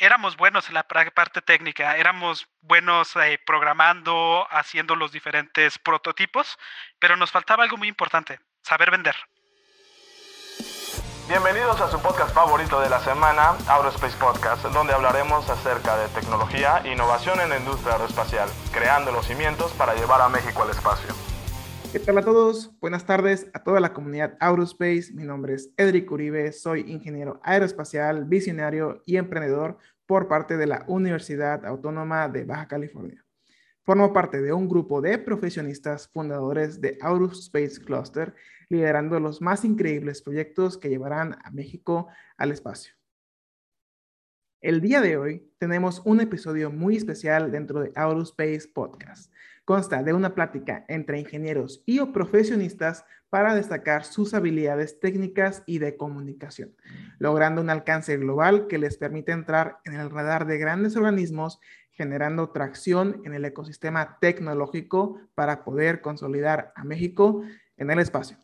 éramos buenos en la parte técnica, éramos buenos eh, programando, haciendo los diferentes prototipos, pero nos faltaba algo muy importante, saber vender. Bienvenidos a su podcast favorito de la semana, Aerospace Podcast, donde hablaremos acerca de tecnología e innovación en la industria aeroespacial, creando los cimientos para llevar a México al espacio. ¿Qué tal a todos? Buenas tardes a toda la comunidad Aerospace. Mi nombre es Edric Uribe, soy ingeniero aeroespacial, visionario y emprendedor por parte de la Universidad Autónoma de Baja California. Formo parte de un grupo de profesionistas fundadores de Aerospace Cluster, liderando los más increíbles proyectos que llevarán a México al espacio. El día de hoy tenemos un episodio muy especial dentro de Aerospace Podcast. Consta de una plática entre ingenieros y o profesionistas para destacar sus habilidades técnicas y de comunicación, logrando un alcance global que les permite entrar en el radar de grandes organismos generando tracción en el ecosistema tecnológico para poder consolidar a México en el espacio.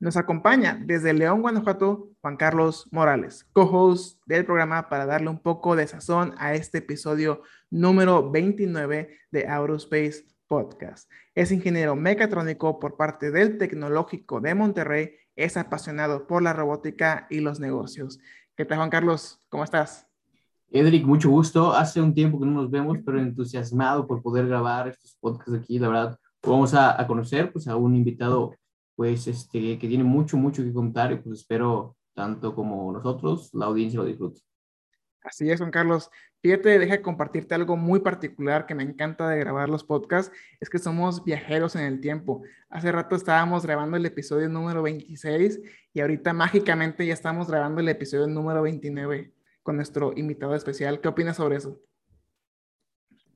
Nos acompaña desde León, Guanajuato, Juan Carlos Morales, co-host del programa para darle un poco de sazón a este episodio número 29 de Aerospace Podcast. Es ingeniero mecatrónico por parte del Tecnológico de Monterrey, es apasionado por la robótica y los negocios. ¿Qué tal, Juan Carlos? ¿Cómo estás? Edric, mucho gusto. Hace un tiempo que no nos vemos, pero entusiasmado por poder grabar estos podcasts aquí. La verdad, vamos a, a conocer pues, a un invitado pues, este, que tiene mucho, mucho que contar y pues espero tanto como nosotros, la audiencia lo disfrute. Así es, Juan Carlos. Fíjate, deja compartirte algo muy particular que me encanta de grabar los podcasts, es que somos viajeros en el tiempo. Hace rato estábamos grabando el episodio número 26 y ahorita mágicamente ya estamos grabando el episodio número 29 con nuestro invitado especial. ¿Qué opinas sobre eso?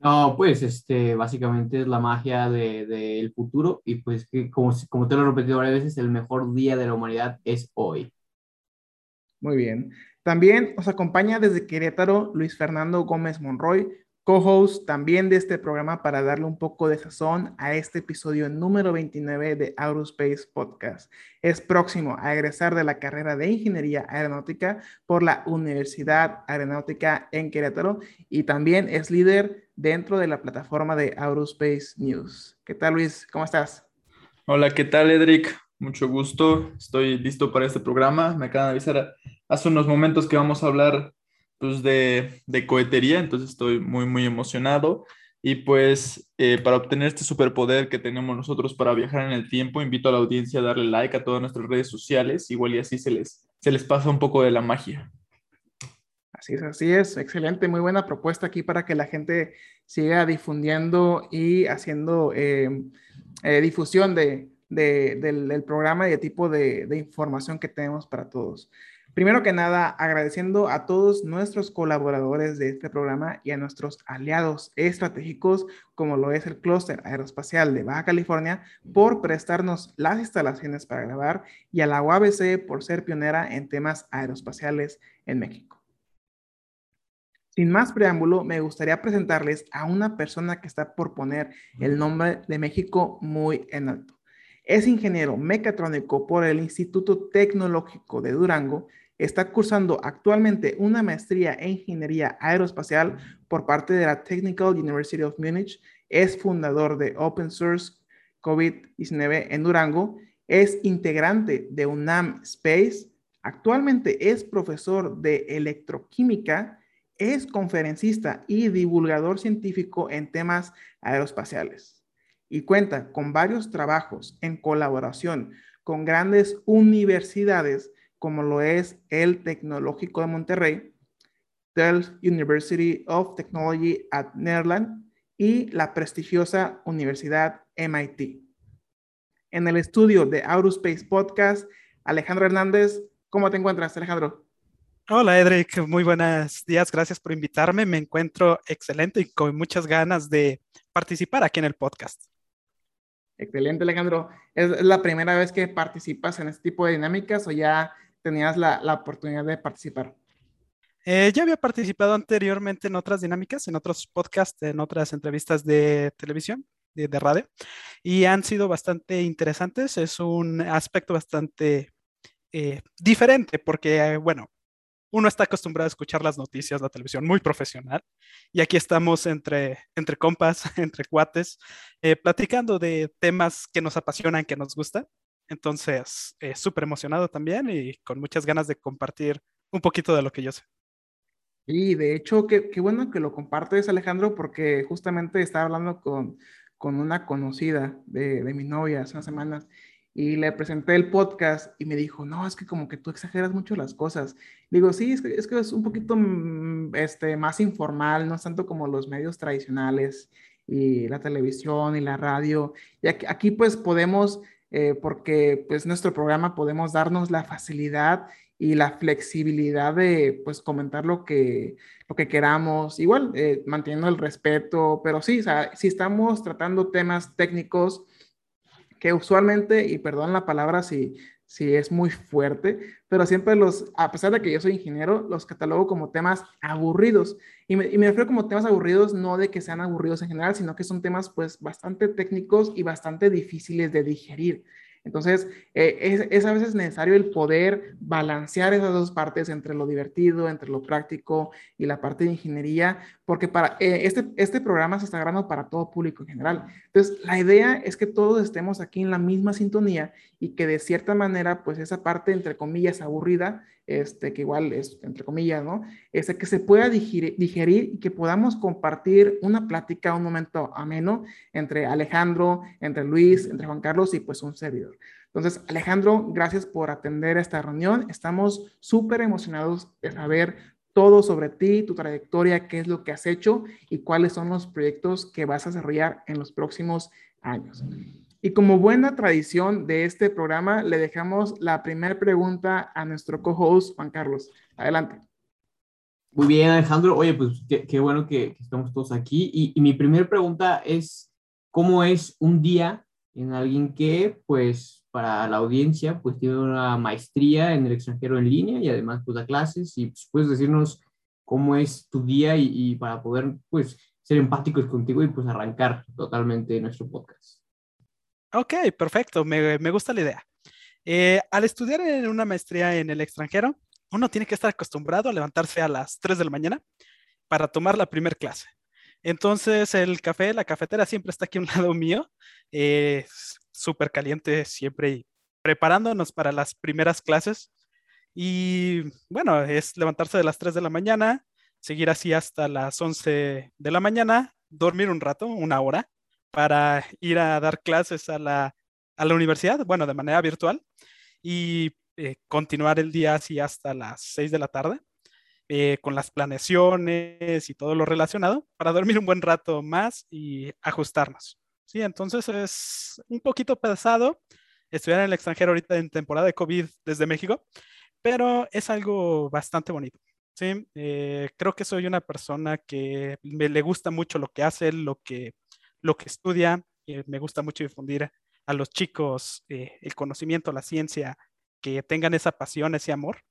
No, pues este, básicamente es la magia del de, futuro y pues que como, como te lo he repetido varias veces, el mejor día de la humanidad es hoy. Muy bien. También nos acompaña desde Querétaro Luis Fernando Gómez Monroy, co-host también de este programa para darle un poco de sazón a este episodio número 29 de Aerospace Podcast. Es próximo a egresar de la carrera de Ingeniería Aeronáutica por la Universidad Aeronáutica en Querétaro y también es líder dentro de la plataforma de Aerospace News. ¿Qué tal Luis? ¿Cómo estás? Hola, ¿qué tal Edric? Mucho gusto. Estoy listo para este programa. Me acaban de avisar hace unos momentos que vamos a hablar pues, de, de cohetería, entonces estoy muy, muy emocionado. Y pues eh, para obtener este superpoder que tenemos nosotros para viajar en el tiempo, invito a la audiencia a darle like a todas nuestras redes sociales, igual y así se les, se les pasa un poco de la magia. Así es, así es, excelente, muy buena propuesta aquí para que la gente siga difundiendo y haciendo eh, eh, difusión de, del, del, programa y el tipo de, de información que tenemos para todos. Primero que nada, agradeciendo a todos nuestros colaboradores de este programa y a nuestros aliados estratégicos, como lo es el Clúster Aeroespacial de Baja California, por prestarnos las instalaciones para grabar y a la UABC por ser pionera en temas aeroespaciales en México. Sin más preámbulo, me gustaría presentarles a una persona que está por poner el nombre de México muy en alto. Es ingeniero mecatrónico por el Instituto Tecnológico de Durango Está cursando actualmente una maestría en ingeniería aeroespacial por parte de la Technical University of Munich. Es fundador de Open Source COVID-19 en Durango. Es integrante de UNAM Space. Actualmente es profesor de electroquímica. Es conferencista y divulgador científico en temas aeroespaciales. Y cuenta con varios trabajos en colaboración con grandes universidades como lo es el Tecnológico de Monterrey, Delft University of Technology at Netherlands y la prestigiosa Universidad MIT. En el estudio de Aerospace Podcast, Alejandro Hernández, ¿cómo te encuentras, Alejandro? Hola, Edric, muy buenos días, gracias por invitarme. Me encuentro excelente y con muchas ganas de participar aquí en el podcast. Excelente, Alejandro. ¿Es la primera vez que participas en este tipo de dinámicas o ya tenías la, la oportunidad de participar? Eh, ya había participado anteriormente en otras dinámicas, en otros podcasts, en otras entrevistas de televisión, de, de, radio, y han sido bastante interesantes. Es un aspecto bastante eh, diferente porque, bueno, uno está acostumbrado a escuchar las noticias, la televisión muy profesional, y aquí estamos entre, entre compas, entre cuates, eh, platicando de temas que nos apasionan, que nos gustan. Entonces, eh, súper emocionado también y con muchas ganas de compartir un poquito de lo que yo sé. Y de hecho, qué, qué bueno que lo compartes, Alejandro, porque justamente estaba hablando con, con una conocida de, de mi novia hace unas semanas y le presenté el podcast y me dijo, no, es que como que tú exageras mucho las cosas. Digo, sí, es que es, que es un poquito mm, este, más informal, no es tanto como los medios tradicionales y la televisión y la radio. Y aquí, pues podemos, eh, porque pues nuestro programa podemos darnos la facilidad y la flexibilidad de pues comentar lo que, lo que queramos, igual eh, manteniendo el respeto, pero sí, o sea, si estamos tratando temas técnicos, que usualmente, y perdón la palabra si, si es muy fuerte, pero siempre los, a pesar de que yo soy ingeniero, los catalogo como temas aburridos. Y me, y me refiero como temas aburridos, no de que sean aburridos en general, sino que son temas pues bastante técnicos y bastante difíciles de digerir. Entonces, eh, es, a veces necesario el poder balancear esas dos partes entre lo divertido, entre lo práctico y la parte de ingeniería, porque para eh, este, este programa se está grabando para todo público en general. Entonces, la idea es que todos estemos aquí en la misma sintonía y que de cierta manera, pues esa parte, entre comillas, aburrida, este, que igual es, entre comillas, ¿no? Este, que se pueda digerir, y que podamos compartir una plática, un momento ameno entre Alejandro, entre Luis, entre Juan Carlos y pues un servidor. Entonces, Alejandro, gracias por atender esta reunión. Estamos súper emocionados de saber todo sobre ti, tu trayectoria, qué es lo que has hecho y cuáles son los proyectos que vas a desarrollar en los próximos años. Y como buena tradición de este programa, le dejamos la primera pregunta a nuestro co-host, Juan Carlos. Adelante. Muy bien, Alejandro. Oye, pues qué, bueno que, estamos todos aquí. Y, y mi primera pregunta es, ¿cómo es un día en alguien que, pues, para la audiencia, pues tiene una maestría en el extranjero en línea y además, pues, da clases? Y pues, puedes decirnos cómo es tu día y, y para poder, pues, ser empáticos contigo y, pues, arrancar totalmente nuestro podcast. Ok, perfecto, me, me gusta la idea. Eh, al estudiar en una maestría en el extranjero, uno tiene que estar acostumbrado a levantarse a las 3 de la mañana para tomar la primera clase. Entonces, el café, la cafetera siempre está aquí a un lado mío, eh, súper caliente siempre, preparándonos para las primeras clases. Y bueno, es levantarse de las 3 de la mañana, seguir así hasta las 11 de la mañana, dormir un rato, una hora, para ir a dar clases a la, a la universidad, bueno, de manera virtual, y eh, continuar el día así hasta las 6 de la tarde, eh, con las planeaciones y todo lo relacionado, para dormir un buen rato más y ajustarnos. Sí, entonces es un poquito pesado estudiar en el extranjero ahorita en temporada de COVID desde México, pero es algo bastante bonito. Sí, eh, creo que soy una persona que me le gusta mucho lo que hace, lo que lo que estudia. Eh, me gusta mucho difundir a los chicos eh, el conocimiento, la ciencia, que tengan esa pasión, ese amor.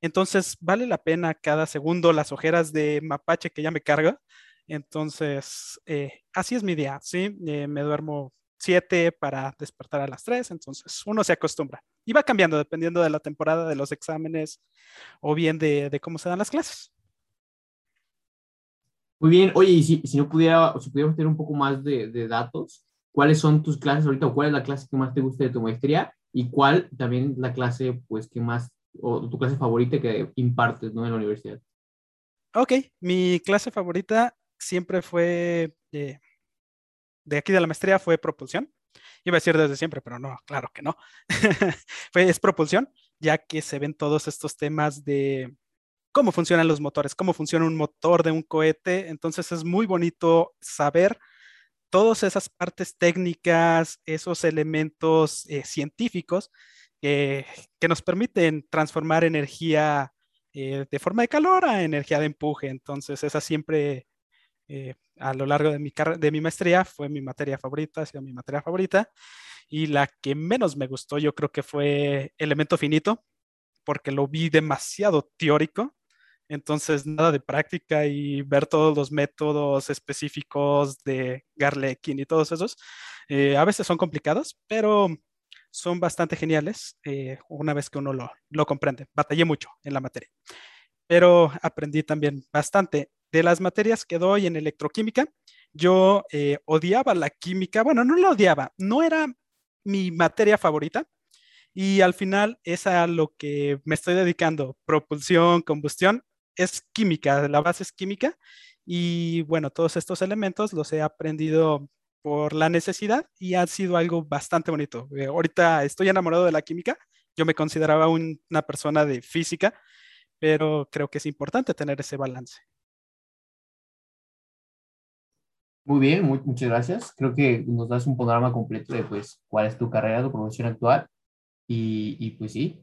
Entonces, vale la pena cada segundo las ojeras de mapache que ya me carga. Entonces, eh, así es mi día, ¿sí? Me duermo siete para despertar a las tres, entonces uno se acostumbra. Y va cambiando dependiendo de la temporada de los exámenes o bien de cómo se dan las clases. Muy bien, oye, y si, si no pudiera, si pudiéramos tener un poco más de, de, datos, ¿cuáles son tus clases ahorita o cuál es la clase que más te gusta de tu maestría y cuál también la clase, pues, que más, o tu clase favorita que impartes, ¿no? En la universidad. Ok, mi clase favorita siempre fue, de, de aquí de la maestría, fue propulsión. Iba a decir desde siempre, pero no, claro que no. fue, es propulsión, ya que se ven todos estos temas de cómo funcionan los motores, cómo funciona un motor de un cohete. Entonces es muy bonito saber todas esas partes técnicas, esos elementos eh, científicos eh, que nos permiten transformar energía eh, de forma de calor a energía de empuje. Entonces esa siempre eh, a lo largo de mi, de mi maestría fue mi materia favorita, ha sido mi materia favorita. Y la que menos me gustó yo creo que fue elemento finito, porque lo vi demasiado teórico entonces, nada de práctica y ver todos los métodos específicos de Garlekin y todos esos. Eh, a veces son complicados, pero son bastante geniales eh, una vez que uno lo, lo comprende. Batallé mucho en la materia. pero aprendí también bastante. De las materias que doy en electroquímica, yo eh, odiaba la química, bueno, no la odiaba, no era mi materia favorita y al final es a lo que me estoy dedicando, propulsión, combustión, es química, la base es química y bueno, todos estos elementos los he aprendido por la necesidad y ha sido algo bastante bonito. Eh, ahorita estoy enamorado de la química, yo me consideraba una persona de física, pero creo que es importante tener ese balance. Muy bien, muchas gracias. Creo que nos das un panorama completo de pues cuál es tu carrera, tu profesión actual y, y pues sí.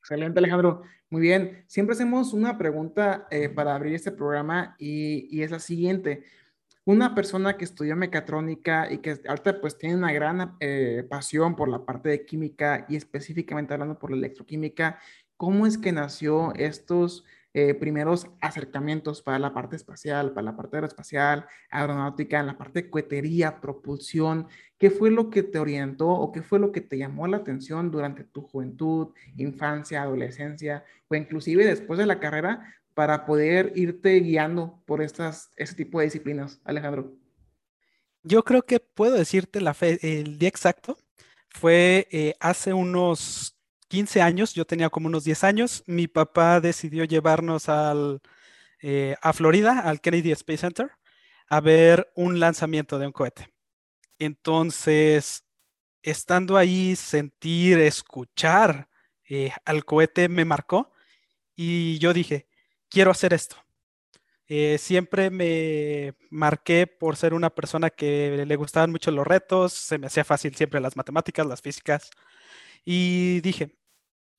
Excelente, Alejandro. Muy bien. Siempre hacemos una pregunta eh, para abrir este programa y, y, es la siguiente. Una persona que estudió mecatrónica y que ahorita pues tiene una gran eh, pasión por la parte de química y específicamente hablando por la electroquímica, ¿cómo es que nació estos eh, primeros acercamientos para la parte espacial, para la parte aeroespacial, aeronáutica, en la parte de cohetería, propulsión. ¿Qué fue lo que te orientó o qué fue lo que te llamó la atención durante tu juventud, infancia, adolescencia o inclusive después de la carrera para poder irte guiando por estas, este tipo de disciplinas, Alejandro? Yo creo que puedo decirte la fe, el día exacto. Fue eh, hace unos 15 años, yo tenía como unos 10 años, mi papá decidió llevarnos eh, a Florida, al Kennedy Space Center, a ver un lanzamiento de un cohete. Entonces, estando ahí, sentir, escuchar eh, al cohete me marcó y yo dije, quiero hacer esto. Eh, siempre me marqué por ser una persona que le gustaban mucho los retos, se me hacía fácil siempre las matemáticas, las físicas, y dije,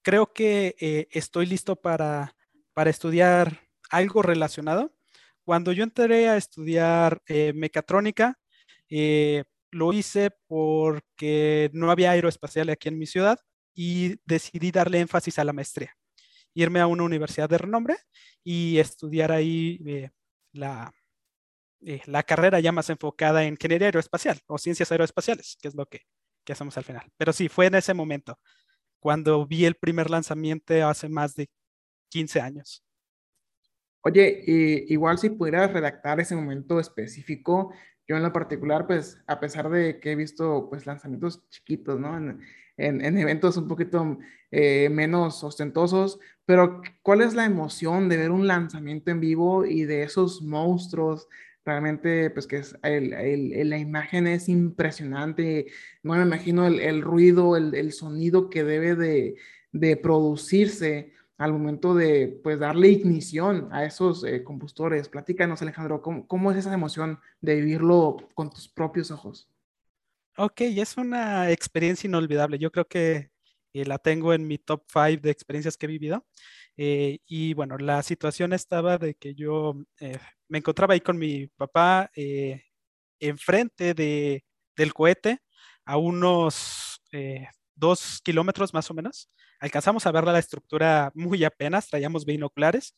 creo que eh, estoy listo para, para estudiar algo relacionado. Cuando yo entré a estudiar eh, mecatrónica, eh, lo hice porque no había aeroespacial aquí en mi ciudad y decidí darle énfasis a la maestría, irme a una universidad de renombre y estudiar ahí la, la carrera ya más enfocada en ingeniería aeroespacial o ciencias aeroespaciales, que es lo que, que hacemos al final. Pero sí, fue en ese momento cuando vi el primer lanzamiento hace más de 15 años. Oye, igual si pudieras redactar ese momento específico, yo en lo particular, pues a pesar de que he visto pues lanzamientos chiquitos, ¿no? En, en, eventos un poquito eh, menos ostentosos, pero ¿cuál es la emoción de ver un lanzamiento en vivo y de esos monstruos realmente, pues que es el, la imagen es impresionante. No me imagino el, ruido, el, sonido que debe de, de, producirse al momento de, pues, darle ignición a esos eh, combustores. Platícanos, Alejandro, ¿cómo, ¿cómo, es esa emoción de vivirlo con tus propios ojos? Ok, es una experiencia inolvidable. Yo creo que eh, la tengo en mi top 5 de experiencias que he vivido. Eh, y bueno, la situación estaba de que yo eh, me encontraba ahí con mi papá eh, enfrente de, del cohete a unos dos kilómetros más o menos. Alcanzamos a ver la estructura muy apenas, traíamos binoculares,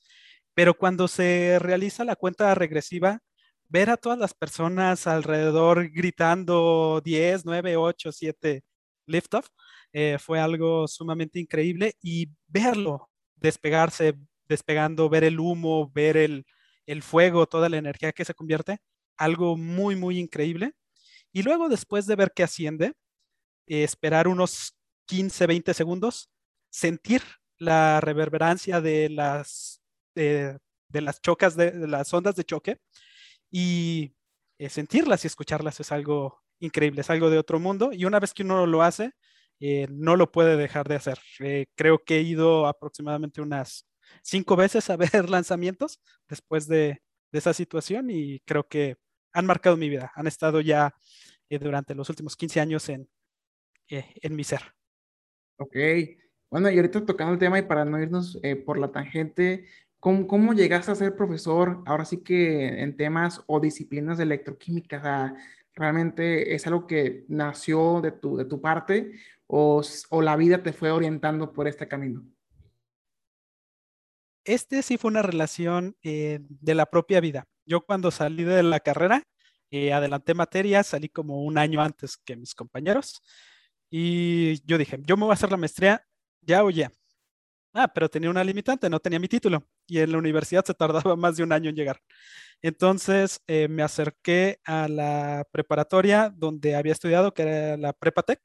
pero cuando se realiza la cuenta regresiva, ver a todas las personas alrededor gritando 10, 9, 8, 7 liftoff fue algo sumamente increíble y verlo despegarse, despegando, ver el humo, ver el, fuego, toda la energía que se convierte, algo muy, muy increíble. Y luego, después de ver que asciende, eh, esperar unos 15, 20 segundos, sentir la reverberancia de las, de las chocas, de, las ondas de choque y eh, sentirlas y escucharlas es algo increíble, es algo de otro mundo. Y una vez que uno lo hace, eh, no lo puede dejar de hacer. Eh, creo que he ido aproximadamente unas cinco veces a ver lanzamientos después de, esa situación y creo que han marcado mi vida, han estado ya eh, durante los últimos 15 años en, en mi ser. Ok, bueno, y ahorita tocando el tema y para no irnos por la tangente, ¿cómo, ¿cómo, llegaste a ser profesor ahora sí que en temas o disciplinas de electroquímica? ¿Realmente es algo que nació de tu, de tu parte o, la vida te fue orientando por este camino? Este sí fue una relación eh, de la propia vida. Yo cuando salí de la carrera, eh, adelanté materias, salí como un año antes que mis compañeros y yo dije, yo me voy a hacer la maestría ya o ya. Ah, pero tenía una limitante, no tenía mi título y en la universidad se tardaba más de un año en llegar. Entonces eh, me acerqué a la preparatoria donde había estudiado, que era la Prepatec,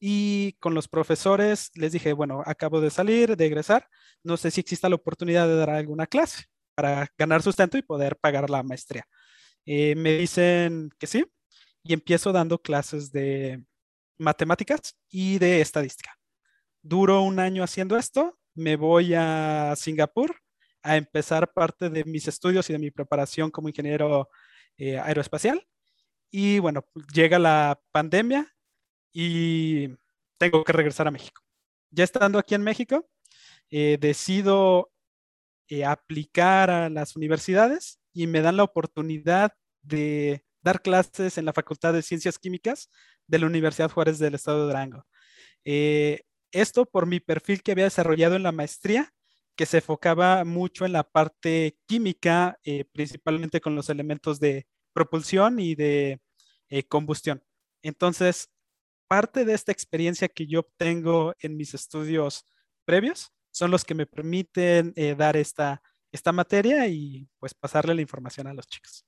y con los profesores les dije, bueno, acabo de salir, de egresar, no sé si exista la oportunidad de dar alguna clase para ganar sustento y poder pagar la maestría. Eh, me dicen que sí y empiezo dando clases de matemáticas y de estadística. Duro un año haciendo esto, me voy a Singapur a empezar parte de mis estudios y de mi preparación como ingeniero eh, aeroespacial. Y bueno, llega la pandemia y tengo que regresar a México. Ya estando aquí en México, eh, decido eh, aplicar a las universidades y me dan la oportunidad de dar clases en la Facultad de Ciencias Químicas de la Universidad Juárez del Estado de Durango. esto por mi perfil que había desarrollado en la maestría que se enfocaba mucho en la parte química, eh, principalmente con los elementos de propulsión y de eh, combustión. Entonces, parte de esta experiencia que yo obtengo en mis estudios previos son los que me permiten eh, dar esta, esta materia y pues pasarle la información a los chicos.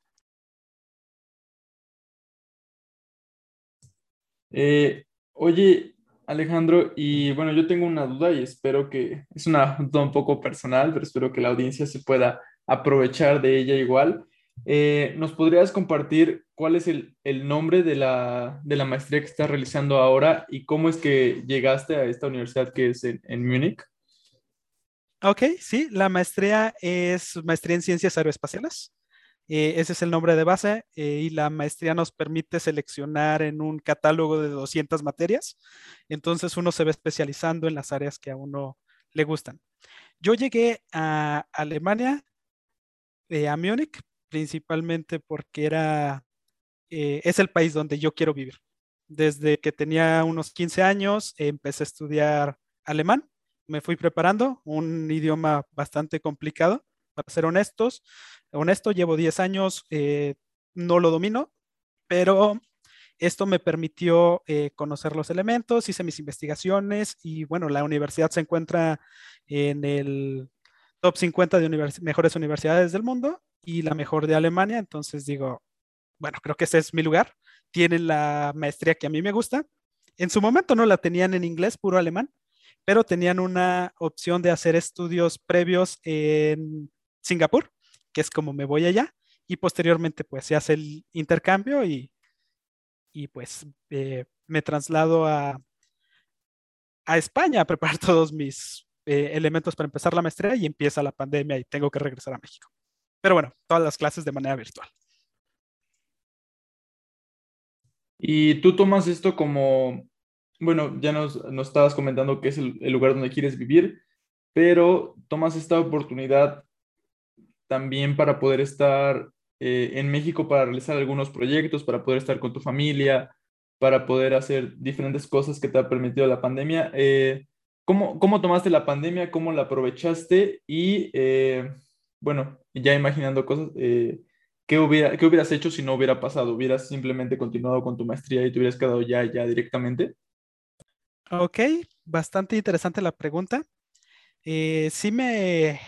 oye, Alejandro, y bueno, yo tengo una duda y espero que, es una duda un poco personal, pero espero que la audiencia se pueda aprovechar de ella igual. Eh, ¿Nos podrías compartir cuál es el, nombre de la, maestría que estás realizando ahora y cómo es que llegaste a esta universidad que es en, en Múnich? Ok, sí, la maestría es maestría en ciencias aeroespaciales. Eh, ese es el nombre de base eh, y la maestría nos permite seleccionar en un catálogo de 200 materias. Entonces uno se va especializando en las áreas que a uno le gustan. Yo llegué a Alemania, eh, a Múnich, principalmente porque era, es el país donde yo quiero vivir. Desde que tenía unos 15 años empecé a estudiar alemán, me fui preparando, un idioma bastante complicado, para ser honestos, honesto, llevo 10 años, eh, no lo domino, pero esto me permitió eh, conocer los elementos, hice mis investigaciones y bueno, la universidad se encuentra en el top 50 de mejores universidades del mundo y la mejor de Alemania, entonces digo, bueno, creo que ese es mi lugar. Tienen la maestría que a mí me gusta. En su momento no la tenían en inglés, puro alemán, pero tenían una opción de hacer estudios previos en Singapur que es como me voy allá, y posteriormente pues se hace el intercambio y, y pues eh, me traslado a, a España a preparar todos mis eh, elementos para empezar la maestría y empieza la pandemia y tengo que regresar a México. Pero bueno, todas las clases de manera virtual. Y tú tomas esto como, bueno, ya nos, nos estabas comentando que es el, lugar donde quieres vivir, pero tomas esta oportunidad también para poder estar eh, en México para realizar algunos proyectos, para poder estar con tu familia, para poder hacer diferentes cosas que te ha permitido la pandemia. Eh, ¿cómo, ¿cómo, tomaste la pandemia? ¿Cómo la aprovechaste? Y eh, bueno, ya imaginando cosas, ¿qué, hubiera, ¿qué hubieras hecho si no hubiera pasado? ¿Hubieras simplemente continuado con tu maestría y te hubieras quedado ya, ya directamente? Ok, bastante interesante la pregunta. sí me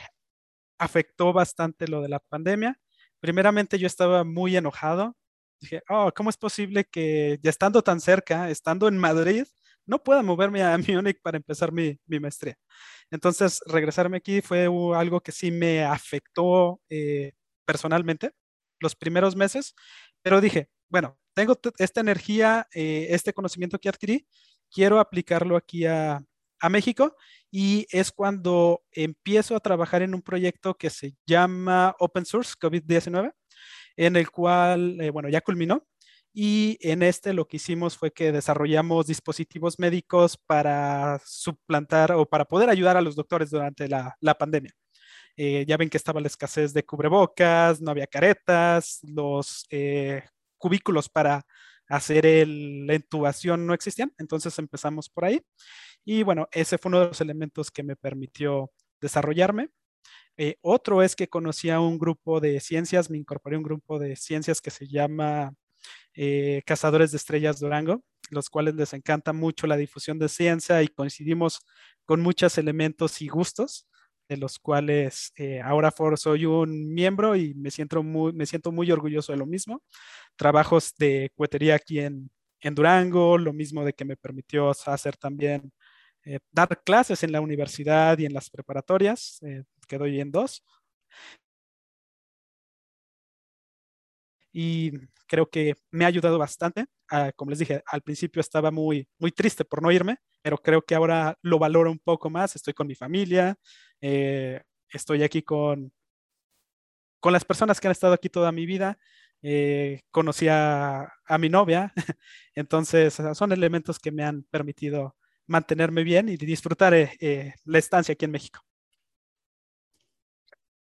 afectó bastante lo de la pandemia. Primeramente yo estaba muy enojado. Dije, oh, ¿cómo es posible que ya estando tan cerca, estando en Madrid, no pueda moverme a Múnich para empezar mi, maestría? Entonces, regresarme aquí fue algo que sí me afectó eh, personalmente los primeros meses, pero dije, bueno, tengo esta energía, eh, este conocimiento que adquirí, quiero aplicarlo aquí a, a México y es cuando empiezo a trabajar en un proyecto que se llama Open Source COVID-19, en el cual, eh, bueno, ya culminó. Y en este lo que hicimos fue que desarrollamos dispositivos médicos para suplantar o para poder ayudar a los doctores durante la, pandemia. Eh, ya ven que estaba la escasez de cubrebocas, no había caretas, los eh, cubículos para hacer la intubación no existían, entonces empezamos por ahí. Y bueno, ese fue uno de los elementos que me permitió desarrollarme. Eh, otro es que conocí a un grupo de ciencias, me incorporé a un grupo de ciencias que se llama eh, Cazadores de Estrellas Durango, los cuales les encanta mucho la difusión de ciencia y coincidimos con muchos elementos y gustos, de los cuales eh, ahora soy un miembro y me siento, muy, orgulloso de lo mismo. Trabajos de cuetería aquí en, en Durango, lo mismo de que me permitió hacer también, eh, dar clases en la universidad y en las preparatorias, eh, que doy en dos. Y creo que me ha ayudado bastante. Ah, como les dije, al principio estaba muy, muy triste por no irme, pero creo que ahora lo valoro un poco más. Estoy con mi familia, eh, estoy aquí con, con las personas que han estado aquí toda mi vida eh, conocí a, mi novia, entonces son elementos que me han permitido mantenerme bien y disfrutar eh, eh, la estancia aquí en México.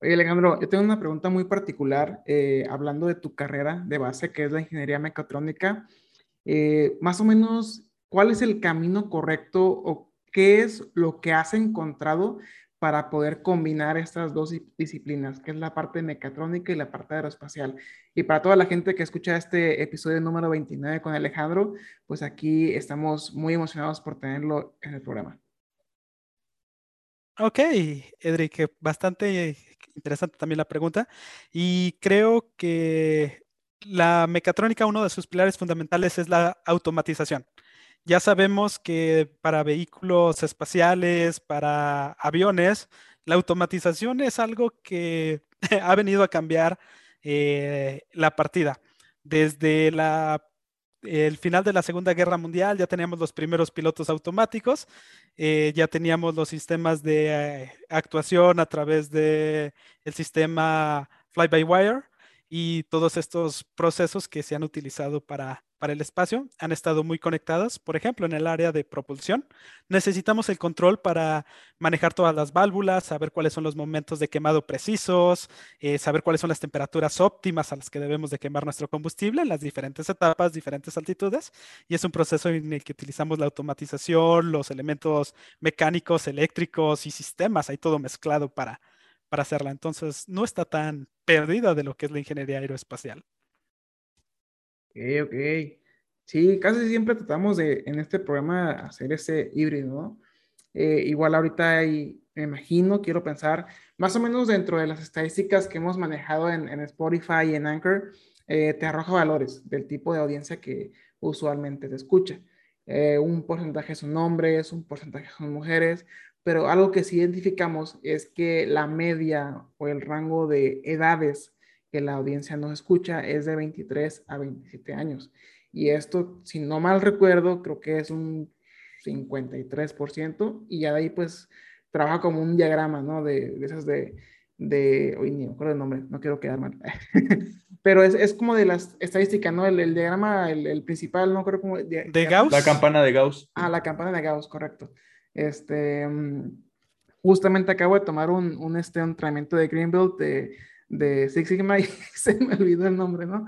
Oye, Alejandro, yo tengo una pregunta muy particular, hablando de tu carrera de base, que es la ingeniería mecatrónica. más o menos, ¿cuál es el camino correcto o qué es lo que has encontrado para poder combinar estas dos disciplinas, que es la parte mecatrónica y la parte aeroespacial. Y para toda la gente que escucha este episodio número 29 con Alejandro, pues aquí estamos muy emocionados por tenerlo en el programa. Ok, Edric, bastante interesante también la pregunta. Y creo que la mecatrónica, uno de sus pilares fundamentales es la automatización. Ya sabemos que para vehículos espaciales, para aviones, la automatización es algo que ha venido a cambiar eh, la partida. Desde el final de la Segunda Guerra Mundial ya teníamos los primeros pilotos automáticos, eh, ya teníamos los sistemas de eh, actuación a través del el sistema fly-by-wire y todos estos procesos que se han utilizado para para el espacio han estado muy conectadas. Por ejemplo, en el área de propulsión, necesitamos el control para manejar todas las válvulas, saber cuáles son los momentos de quemado precisos, eh, saber cuáles son las temperaturas óptimas a las que debemos de quemar nuestro combustible en las diferentes etapas, diferentes altitudes. Y es un proceso en el que utilizamos la automatización, los elementos mecánicos, eléctricos y sistemas, hay todo mezclado para, para hacerla. Entonces, no está tan perdida de lo que es la ingeniería aeroespacial. Ok, ok. Sí, casi siempre tratamos de en este programa hacer ese híbrido, ¿no? Eh, igual ahorita hay, me imagino, quiero pensar, más o menos dentro de las estadísticas que hemos manejado en, Spotify y en Anchor, eh, te arroja valores del tipo de audiencia que usualmente te escucha. Eh, un porcentaje son hombres, un porcentaje son mujeres, pero algo que sí identificamos es que la media o el rango de edades que la audiencia nos escucha es de 23 a 27 años. Y esto, si no mal recuerdo, creo que es un 53%. Y ya de ahí, pues, trabaja como un diagrama, ¿no? De, de esas de, de, hoy ni me acuerdo el nombre, no quiero quedar mal. Pero es, es, como de las estadísticas, ¿no? El, el diagrama, el, el, principal, no creo cómo. De, ¿De Gauss? La campana de Gauss. Ah, la campana de Gauss, correcto. Este, mm, justamente acabo de tomar un, un, este, entrenamiento de Greenbelt de de Six Sigma y se me olvidó el nombre, ¿no?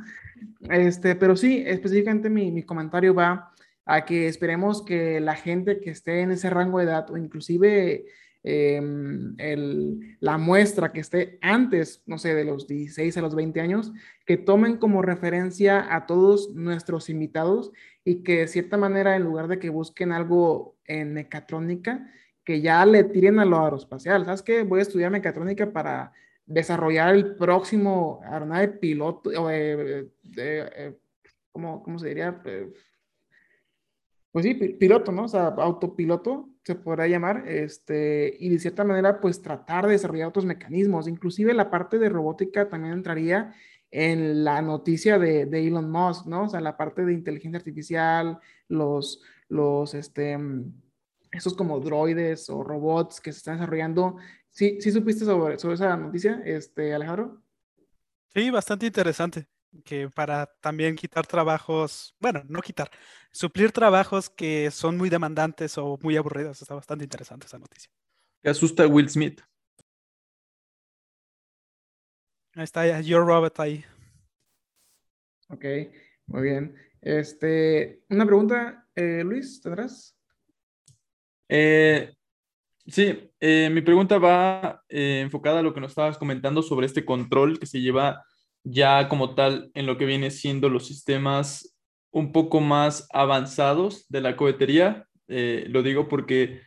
Este, pero sí, específicamente mi, mi comentario va a que esperemos que la gente que esté en ese rango de edad o inclusive em, el, la muestra que esté antes, no sé, de los 16 a los 20 años, que tomen como referencia a todos nuestros invitados y que de cierta manera, en lugar de que busquen algo en mecatrónica, que ya le tiren a lo aeroespacial. ¿Sabes qué? Voy a estudiar mecatrónica para desarrollar el próximo aeronave piloto, o eh, eh, ¿cómo, ¿cómo, se diría? Eh, pues sí, piloto, ¿no? O sea, autopiloto se podrá llamar, este, y de cierta manera, pues tratar de desarrollar otros mecanismos. Inclusive la parte de robótica también entraría en la noticia de, de Elon Musk, ¿no? O sea, la parte de inteligencia artificial, los, los, este, esos como droides o robots que se están desarrollando ¿Sí, sí supiste sobre, sobre esa noticia, este, Alejandro? Sí, bastante interesante. Que para también quitar trabajos, bueno, no quitar, suplir trabajos que son muy demandantes o muy aburridos. Está bastante interesante esa noticia. ¿Qué asusta Will Smith? Ahí está Your Robot ahí. Ok, muy bien. Este, una pregunta, eh, Luis, ¿tendrás? Eh, Sí, eh, mi pregunta va eh, enfocada a lo que nos estabas comentando sobre este control que se lleva ya como tal en lo que viene siendo los sistemas un poco más avanzados de la cohetería. Eh, lo digo porque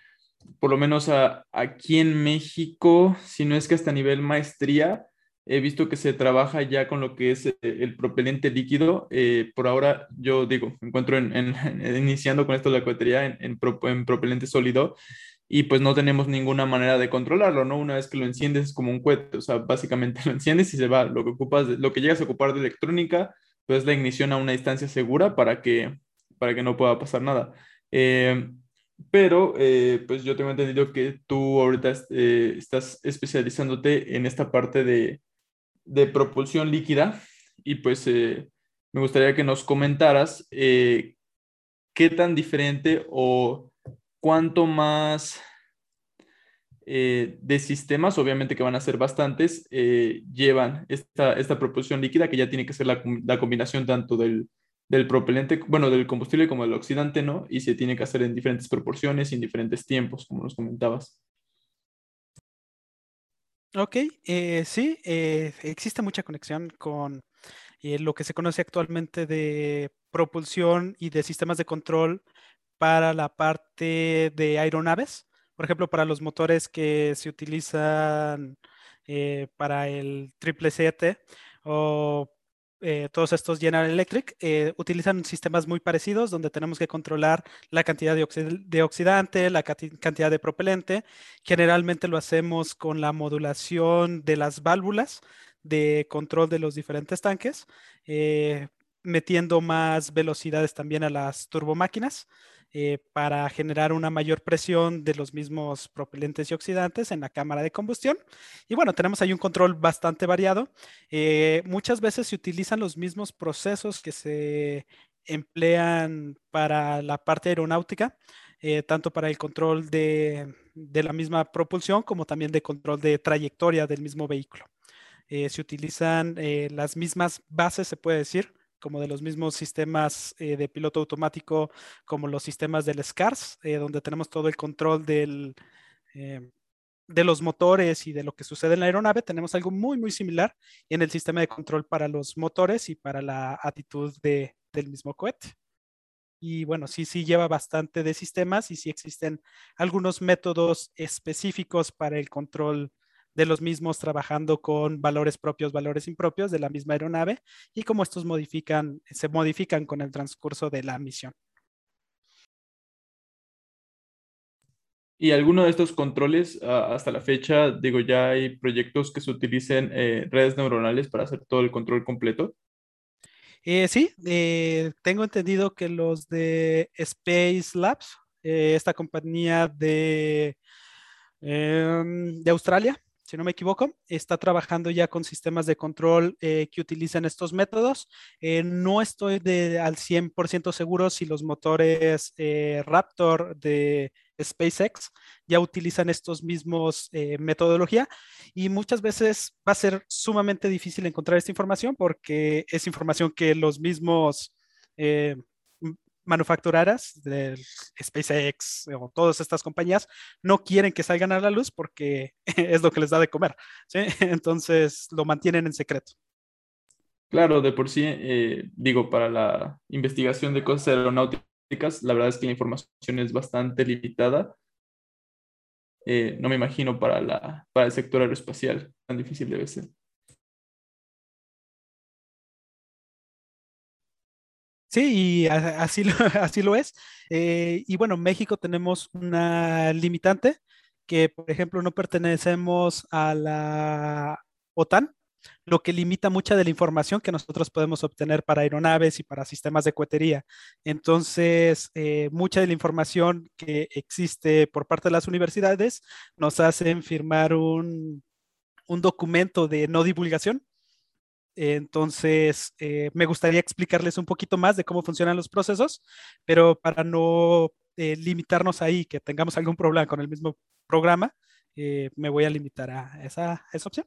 por lo menos aquí en México, si no es que hasta a nivel maestría, he visto que se trabaja ya con lo que es el propelente líquido. Por ahora, yo digo, me encuentro en, iniciando con esto de la cohetería en, en, propelente sólido y pues no tenemos ninguna manera de controlarlo, ¿no? Una vez que lo enciendes es como un cohete, o sea, básicamente lo enciendes y se va. Lo que ocupas, lo que llegas a ocupar de electrónica, pues la ignición a una distancia segura para que, para que no pueda pasar nada. Eh, pero eh, pues yo tengo entendido que tú ahorita eh, estás especializándote en esta parte de, de propulsión líquida y pues me gustaría que nos comentaras qué tan diferente o cuánto más de sistemas, obviamente que van a ser bastantes, llevan esta, esta propulsión líquida que ya tiene que ser la, la combinación tanto del, del propelente, bueno, del combustible como del oxidante, ¿no? Y se tiene que hacer en diferentes proporciones y en diferentes tiempos, como nos comentabas. Ok, eh, sí, eh, existe mucha conexión con eh, lo que se conoce actualmente de propulsión y de sistemas de control para la parte de aeronaves. Por ejemplo, para los motores que se utilizan para el 777 o eh, todos estos General Electric eh, utilizan sistemas muy parecidos donde tenemos que controlar la cantidad de, oxidante, la cantidad de propelente. Generalmente lo hacemos con la modulación de las válvulas de control de los diferentes tanques, eh, metiendo más velocidades también a las turbomáquinas. Eh, para generar una mayor presión de los mismos propelentes y oxidantes en la cámara de combustión. Y bueno, tenemos ahí un control bastante variado. Eh, muchas veces se utilizan los mismos procesos que se emplean para la parte aeronáutica, eh, tanto para el control de, de, la misma propulsión como también de control de trayectoria del mismo vehículo. se utilizan las mismas bases, se puede decir, como de los mismos sistemas eh, de piloto automático, como los sistemas del SCARS, eh, donde tenemos todo el control eh, de los motores y de lo que sucede en la aeronave, tenemos algo muy, muy similar en el sistema de control para los motores y para la actitud de, del mismo cohete. Y bueno, sí, sí lleva bastante de sistemas y sí existen algunos métodos específicos para el control de los mismos trabajando con valores propios, valores impropios de la misma aeronave y cómo estos modifican, se modifican con el transcurso de la misión. Y alguno de estos controles, ah, hasta la fecha, digo, ya hay proyectos que se utilicen eh, redes neuronales para hacer todo el control completo. Eh, sí, eh, tengo entendido que los de Space Labs, esta compañía de, em, de Australia, si no me equivoco, está trabajando ya con sistemas de control eh, que utilizan estos métodos. Eh, no estoy de, al 100% seguro si los motores eh, Raptor de SpaceX ya utilizan estos mismos metodología y muchas veces va a ser sumamente difícil encontrar esta información porque es información que los mismos manufactureras del SpaceX o todas estas compañías no quieren que salgan a la luz porque es lo que les da de comer. Entonces lo mantienen en secreto. Claro, de por sí, eh, digo, para la investigación de cosas aeronáuticas, la verdad es que la información es bastante limitada. Eh, no me imagino para, la, para el sector aeroespacial, tan difícil debe ser. Sí, y así lo, así lo es. Eh, y bueno, México tenemos una limitante que, por ejemplo, no pertenecemos a la OTAN, lo que limita mucha de la información que nosotros podemos obtener para aeronaves y para sistemas de cohetería. Entonces, eh, mucha de la información que existe por parte de las universidades nos hacen firmar un, un documento de no divulgación entonces, eh, me gustaría explicarles un poquito más de cómo funcionan los procesos, pero para no eh, limitarnos ahí, que tengamos algún problema con el mismo programa, eh, me voy a limitar a esa, esa opción.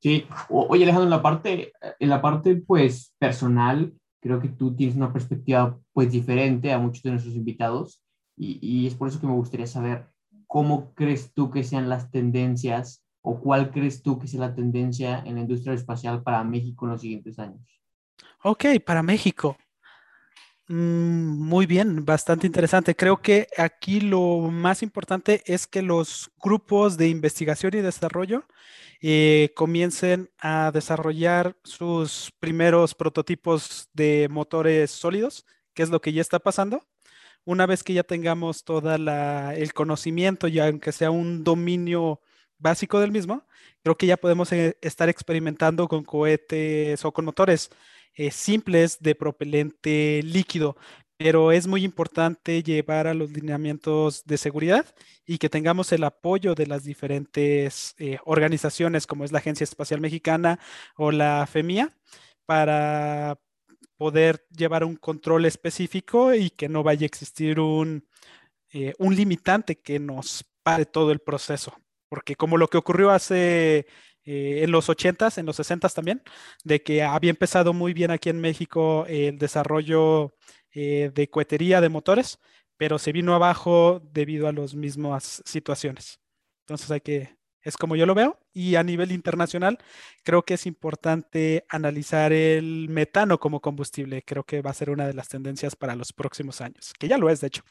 Sí, oye Alejandro, en la parte, en la parte pues personal, creo que tú tienes una perspectiva pues diferente a muchos de nuestros invitados y, y es por eso que me gustaría saber cómo crees tú que sean las tendencias o cuál crees tú que sea la tendencia en la industria espacial para México en los siguientes años? Ok, para México. Mm, muy bien, bastante interesante. Creo que aquí lo más importante es que los grupos de investigación y desarrollo eh, comiencen a desarrollar sus primeros prototipos de motores sólidos, que es lo que ya está pasando. Una vez que ya tengamos todo el conocimiento y aunque sea un dominio básico del mismo, creo que ya podemos eh, estar experimentando con cohetes o con motores eh, simples de propelente líquido, pero es muy importante llevar a los lineamientos de seguridad y que tengamos el apoyo de las diferentes eh, organizaciones como es la Agencia Espacial Mexicana o la FEMIA para poder llevar un control específico y que no vaya a existir un, un limitante que nos pare todo el proceso. Porque como lo que ocurrió hace eh, en los 80s, en los 60s también, de que había empezado muy bien aquí en México el desarrollo eh, de cohetería de motores, pero se vino abajo debido a las mismas situaciones. Entonces hay que, es como yo lo veo, y a nivel internacional creo que es importante analizar el metano como combustible. Creo que va a ser una de las tendencias para los próximos años, que ya lo es, de hecho.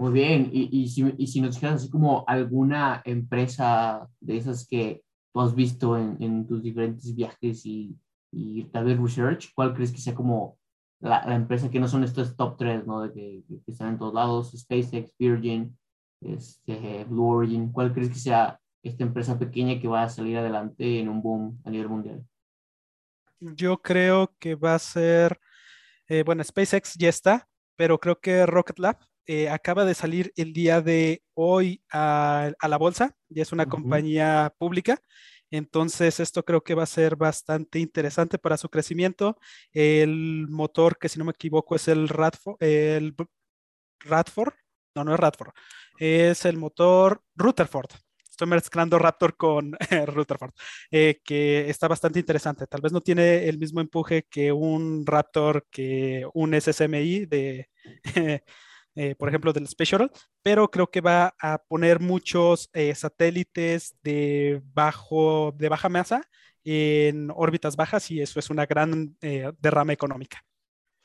Muy bien, y, si, y si nos dijeras así como alguna empresa de esas que tú has visto en, tus diferentes viajes y, y tal vez research, ¿cuál crees que sea como la, empresa que no son estos top tres, ¿no? De que, están en todos lados, SpaceX, Virgin, este, Blue Origin, ¿cuál crees que sea esta empresa pequeña que va a salir adelante en un boom a nivel mundial? Yo creo que va a ser, eh, bueno, SpaceX ya está, pero creo que Rocket Lab eh, acaba de salir el día de hoy a, la bolsa, ya es una compañía pública. Entonces, esto creo que va a ser bastante interesante para su crecimiento. El motor, que si no me equivoco, es el Radford, el Radford. No, no es Radford. Es el motor Rutherford. Estoy mezclando Raptor con Rutherford, eh, que está bastante interesante. Tal vez no tiene el mismo empuje que un Raptor, que un SSMI de, Eh, por ejemplo, del Space Shuttle, pero creo que va a poner muchos eh, satélites de, bajo, de baja masa en órbitas bajas y eso es una gran eh, derrama económica.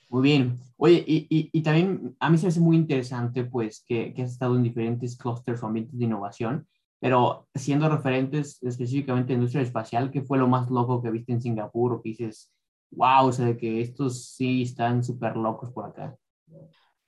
Muy bien. Oye, y, también a mí se me hace muy interesante, pues, que, has estado en diferentes clusters o ambientes de innovación, pero siendo referentes específicamente en industria espacial, ¿qué fue lo más loco que viste en Singapur o que dices, wow, o sea, de que estos sí están súper locos por acá?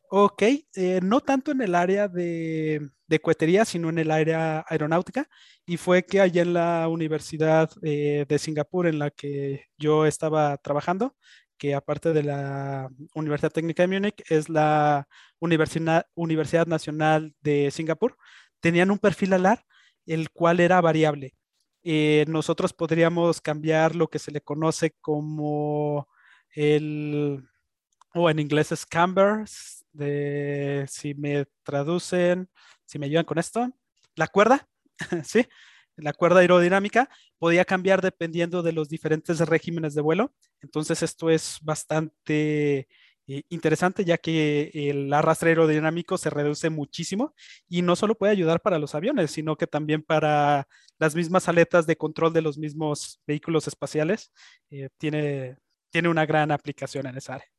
Ok, eh, no tanto en el área de, de, cohetería, sino en el área aeronáutica. Y fue que allá en la Universidad eh, de Singapur, en la que yo estaba trabajando, que aparte de la Universidad Técnica de Múnich, es la Universidad, Universidad Nacional de Singapur, tenían un perfil alar, el cual era variable. Eh, nosotros podríamos cambiar lo que se le conoce como el, o en inglés es cambers, si me traducen, si me ayudan con esto, la cuerda, ¿sí? La cuerda aerodinámica podía cambiar dependiendo de los diferentes regímenes de vuelo. Entonces esto es bastante eh, interesante ya que el arrastre aerodinámico se reduce muchísimo y no solo puede ayudar para los aviones, sino que también para las mismas aletas de control de los mismos vehículos espaciales. Eh, tiene, tiene una gran aplicación en esa área.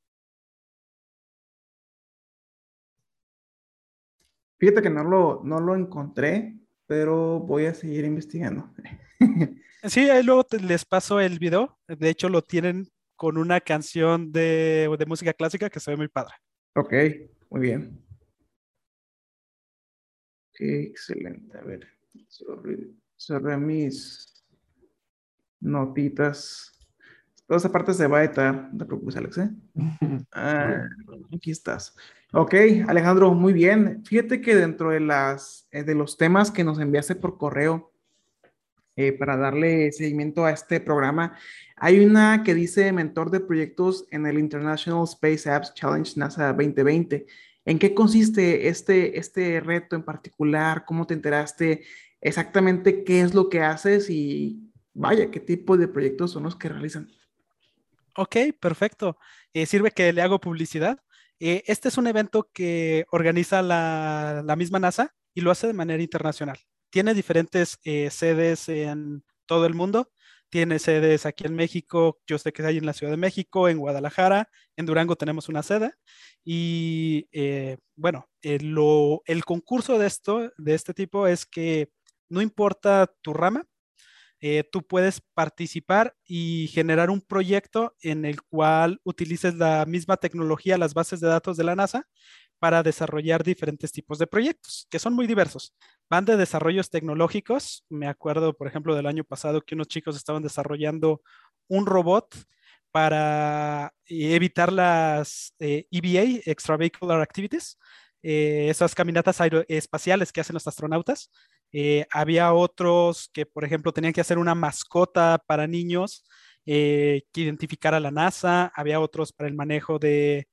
Fíjate que no lo, no lo encontré, pero voy a seguir investigando. Sí, ahí luego les paso el video. De hecho, lo tienen con una canción de, de música clásica que se ve muy padre. Ok, muy bien. excelente. A ver, cerré mis notitas. Toda esa parte se va a editar, no te preocupes, Alex. ¿eh? Ah, aquí estás. Ok, Alejandro, muy bien. Fíjate que dentro de, las, eh, de los temas que nos enviaste por correo eh, para darle seguimiento a este programa, hay una que dice mentor de proyectos en el International Space Apps Challenge NASA 2020. ¿En qué consiste este, este reto en particular? ¿Cómo te enteraste? Exactamente qué es lo que haces y vaya, qué tipo de proyectos son los que realizan. Ok, perfecto. Eh, sirve que le hago publicidad. Eh, este es un evento que organiza la, misma NASA y lo hace de manera internacional. tiene diferentes eh, sedes en todo el mundo. Tiene sedes aquí en México, yo sé que hay en la Ciudad de México, en Guadalajara, en Durango tenemos una sede. Y bueno, el concurso de esto, de este tipo, es que no importa tu rama, eh, tú puedes participar y generar un proyecto en el cual utilices la misma tecnología, las bases de datos de la NASA, para desarrollar diferentes tipos de proyectos, que son muy diversos. Van de desarrollos tecnológicos. Me acuerdo, por ejemplo, del año pasado que unos chicos estaban desarrollando un robot para eh, evitar las EVA, eh, e Extravehicular Activities, esas caminatas aeroespaciales que hacen los astronautas. Eh, había otros que, por ejemplo, tenían que hacer una mascota para niños eh, que identificara la NASA. Había otros para el manejo de,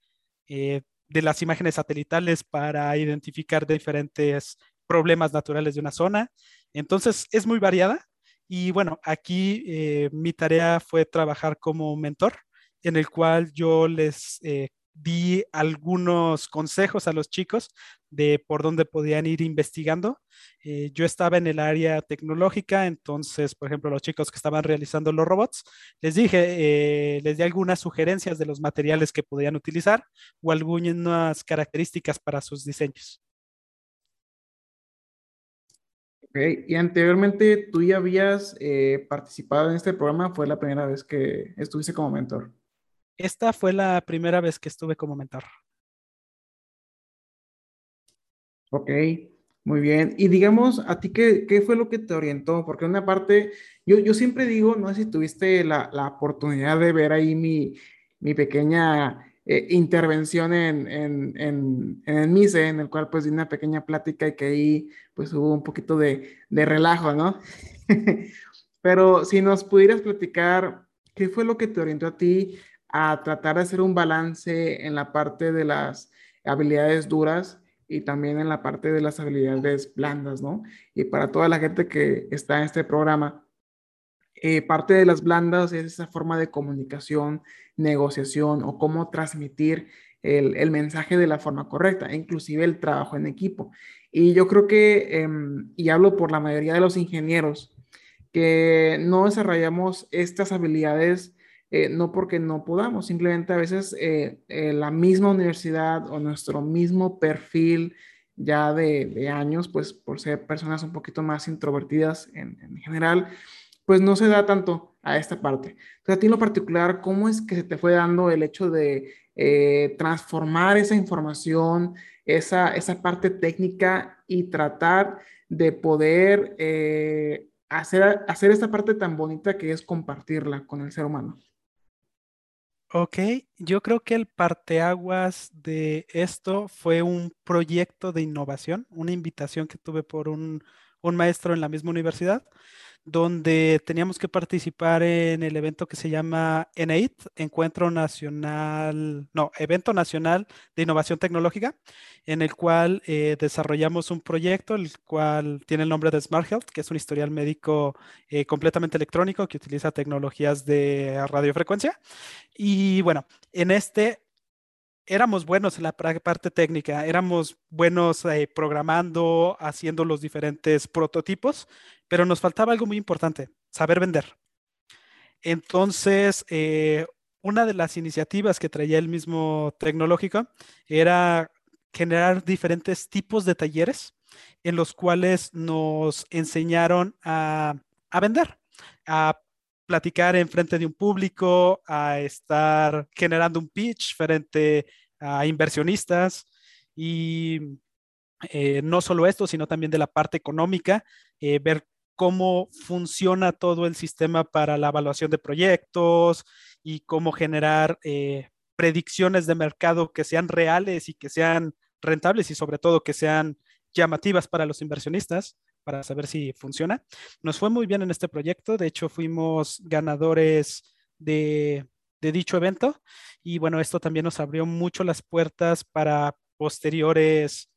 eh, de las imágenes satelitales para identificar diferentes problemas naturales de una zona. Entonces, es muy variada. Y bueno, aquí mi tarea fue trabajar como mentor, en el cual yo les di algunos consejos a los chicos de por dónde podían ir investigando. Eh, yo estaba en el área tecnológica, entonces, por ejemplo, los chicos que estaban realizando los robots, les dije, eh, les di algunas sugerencias de los materiales que podían utilizar o algunas características para sus diseños. Okay. Y anteriormente tú ya habías eh, participado en este programa, fue la primera vez que estuviste como mentor. Esta fue la primera vez que estuve como mentor. Ok, muy bien. Y digamos, ¿a ti qué, fue lo que te orientó? Porque una parte, yo, yo siempre digo, no sé si tuviste la, la oportunidad de ver ahí mi, mi pequeña eh, intervención en, en, en, en, el MISE, en el cual pues di una pequeña plática y que ahí pues hubo un poquito de, de relajo, ¿no? Pero si nos pudieras platicar, ¿qué fue lo que te orientó a ti a tratar de hacer un balance en la parte de las habilidades duras y también en la parte de las habilidades blandas, ¿no? Y para toda la gente que está en este programa, eh, parte de las blandas es esa forma de comunicación, negociación o cómo transmitir el, mensaje de la forma correcta, inclusive el trabajo en equipo. Y yo creo que, em, y hablo por la mayoría de los ingenieros, que no desarrollamos estas habilidades eh, no porque no podamos, simplemente a veces eh, eh, la misma universidad o nuestro mismo perfil ya de, años, pues por ser personas un poquito más introvertidas en, general, pues no se da tanto a esta parte. Entonces, a ti en lo particular, ¿cómo es que se te fue dando el hecho de transformar esa información, esa, esa parte técnica y tratar de poder hacer, hacer esta parte tan bonita que es compartirla con el ser humano? Ok, yo creo que el parteaguas de esto fue un proyecto de innovación, una invitación que tuve por un, un maestro en la misma universidad donde teníamos que participar en el evento que se llama N8, Encuentro Nacional, no, Evento Nacional de Innovación Tecnológica, en el cual eh, desarrollamos un proyecto, el cual tiene el nombre de Smart Health, que es un historial médico eh, completamente electrónico que utiliza tecnologías de radiofrecuencia. Y bueno, en este éramos buenos en la parte técnica, éramos buenos eh, programando, haciendo los diferentes prototipos, pero nos faltaba algo muy importante, saber vender. Entonces, eh, una de las iniciativas que traía el mismo tecnológico era generar diferentes tipos de talleres en los cuales nos enseñaron a, a vender, a platicar en frente de un público, a estar generando un pitch frente a inversionistas y eh, no solo esto, sino también de la parte económica, eh, ver cómo funciona todo el sistema para la evaluación de proyectos y cómo generar eh, predicciones de mercado que sean reales y que sean rentables y sobre todo que sean llamativas para los inversionistas para saber si funciona. Nos fue muy bien en este proyecto, de hecho fuimos ganadores de, dicho evento y bueno, esto también nos abrió mucho las puertas para posteriores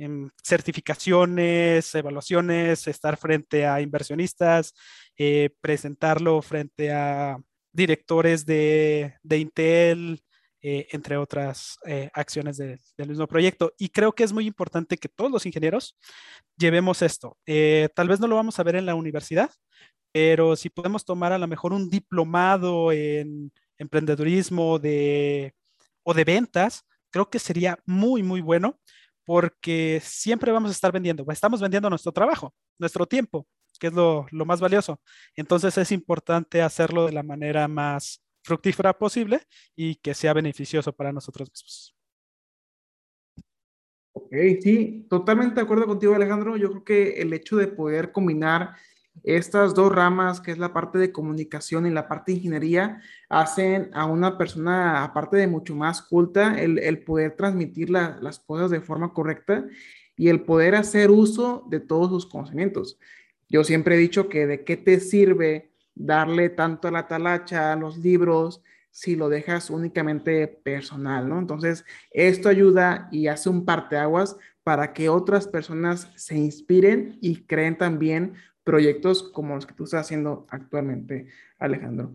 em, certificaciones, evaluaciones, estar frente a inversionistas, eh, presentarlo frente a directores de, Intel, eh, entre otras eh, acciones del mismo proyecto. Y creo que es muy importante que todos los ingenieros llevemos esto. Eh, tal vez no lo vamos a ver en la universidad, pero si podemos tomar a lo mejor un diplomado en emprendedurismo de, o de ventas, creo que sería muy, muy bueno porque siempre vamos a estar vendiendo, estamos vendiendo nuestro trabajo, nuestro tiempo, que es lo, más valioso. Entonces es importante hacerlo de la manera más fructífera posible y que sea beneficioso para nosotros mismos. Ok, sí, totalmente de acuerdo contigo, Alejandro. Yo creo que el hecho de poder combinar estas dos ramas, que es la parte de comunicación y la parte de ingeniería, hacen a una persona, aparte de mucho más culta, el, el poder transmitir las cosas de forma correcta y el poder hacer uso de todos sus conocimientos. Yo siempre he dicho que de qué te sirve darle tanto a la talacha, a los libros, si lo dejas únicamente personal, ¿no? Entonces, esto ayuda y hace un parteaguas para que otras personas se inspiren y creen también proyectos como los que tú estás haciendo actualmente, Alejandro.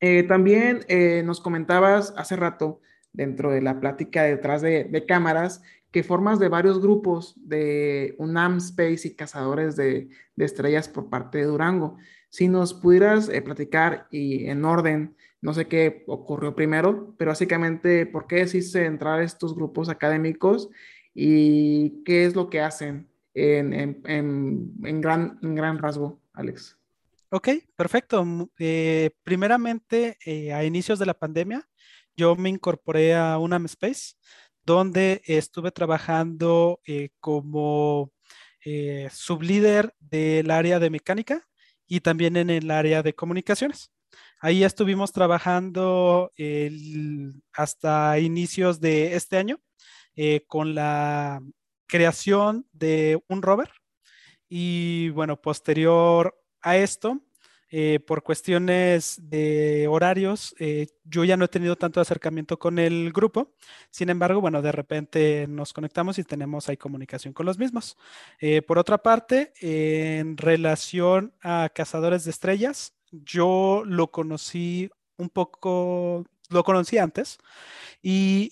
Eh, también eh, nos comentabas hace rato, dentro de la plática detrás de, cámaras, que formas de varios grupos de UNAM Space y cazadores de, de estrellas por parte de Durango. Si nos pudieras eh, platicar y en orden, no sé qué ocurrió primero, pero básicamente, ¿por qué decidiste entrar a estos grupos académicos y qué es lo que hacen en, en, en, gran, gran rasgo, Alex? Ok, perfecto. Eh, primeramente, eh, a inicios de la pandemia, yo me incorporé a UNAM Space, donde estuve trabajando como sublíder del área de mecánica y también en el área de comunicaciones. Ahí estuvimos trabajando hasta inicios de este año eh, con la creación de un rover y bueno, posterior a esto, eh, por cuestiones de horarios, eh, yo ya no he tenido tanto acercamiento con el grupo. Sin embargo, bueno, de repente nos conectamos y tenemos ahí comunicación con los mismos. Eh, por otra parte, en relación a Cazadores de Estrellas, yo lo conocí un poco, lo conocí antes y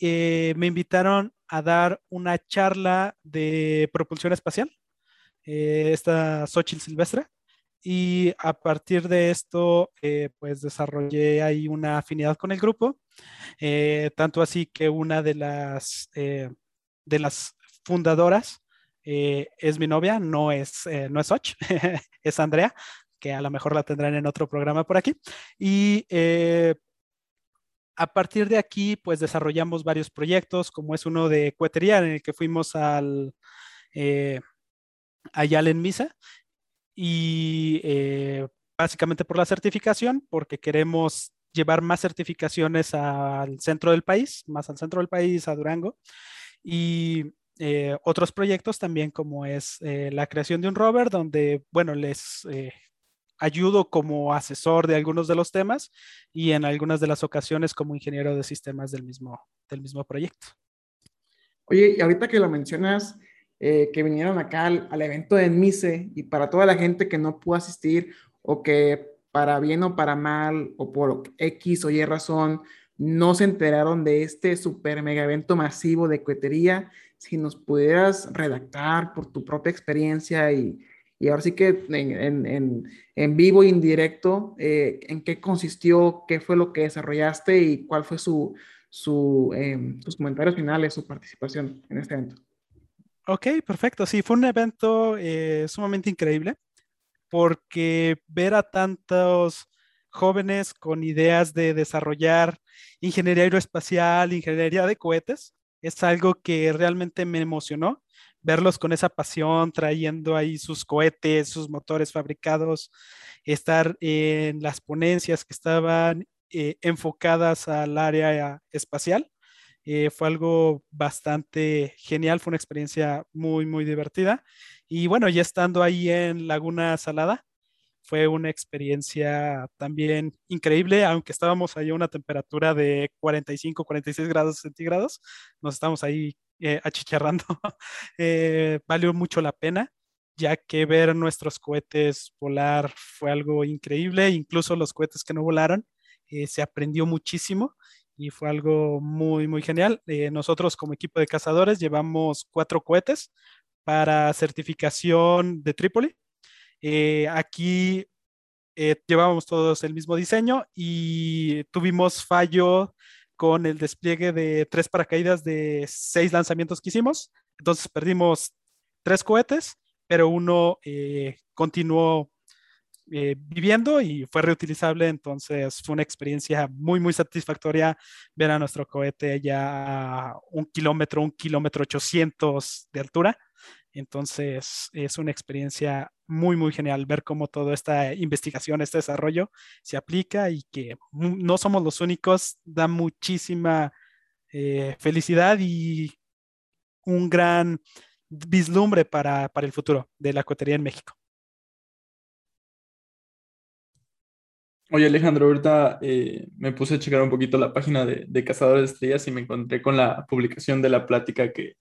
me invitaron a dar una charla de propulsión espacial. esta Xochitl Silvestre y a partir de esto, eh, pues desarrollé ahí una afinidad con el grupo, eh, tanto así que una de las, eh, de las fundadoras es mi novia, no es, no es Och, es Andrea, que a lo mejor la tendrán en otro programa por aquí. Y a partir de aquí, pues desarrollamos varios proyectos, como es uno de cohetería en el que fuimos al... allá en Misa y eh, básicamente por la certificación, porque queremos llevar más certificaciones al centro del país, más al centro del país, a Durango, y eh, otros proyectos también como es eh, la creación de un rover, donde, bueno, les ayudo como asesor de algunos de los temas y en algunas de las ocasiones como ingeniero de sistemas del mismo, del mismo proyecto. Oye, y ahorita que lo mencionas, eh, que vinieron acá al, evento de MICE y para toda la gente que no pudo asistir o que para bien o para mal o por X o Y razón no se enteraron de este super mega evento masivo de cohetería, si nos pudieras redactar por tu propia experiencia y, y ahora sí que en, en, en vivo e indirecto, eh, en qué consistió, qué fue lo que desarrollaste y cuál fue su, su, eh, sus comentarios finales, su participación en este evento. Ok, perfecto. Sí, fue un evento eh, sumamente increíble porque ver a tantos jóvenes con ideas de desarrollar ingeniería aeroespacial, ingeniería de cohetes, es algo que realmente me emocionó. Verlos con esa pasión, trayendo ahí sus cohetes, sus motores fabricados, estar en las ponencias que estaban eh, enfocadas al área espacial eh, fue algo bastante genial, fue una experiencia muy, muy divertida. Y bueno, ya estando ahí en Laguna Salada, fue una experiencia también increíble, aunque estábamos ahí a una temperatura de 45, 46 grados centígrados, nos estamos ahí eh, achicharrando. Eh, valió mucho la pena, ya que ver nuestros cohetes volar fue algo increíble, incluso los cohetes que no volaron, se aprendió muchísimo y fue algo muy, muy genial. Eh, nosotros como equipo de cazadores llevamos cuatro cohetes para certificación de Trípoli. Eh, aquí eh, llevábamos todos el mismo diseño y tuvimos fallo con el despliegue de tres paracaídas de seis lanzamientos que hicimos. Entonces perdimos tres cohetes, pero uno continuó eh, viviendo y fue reutilizable, entonces fue una experiencia muy, muy satisfactoria ver a nuestro cohete ya a un kilómetro, un kilómetro ochocientos de altura. Entonces es una experiencia muy, muy genial ver cómo toda esta investigación, este desarrollo se aplica y que no somos los únicos, da muchísima eh, felicidad y un gran vislumbre para, para el futuro de la cohetería en México. Oye, Alejandro, ahorita eh, me puse a checar un poquito la página de, de Cazadores de Estrellas y me encontré con la publicación de la plática que,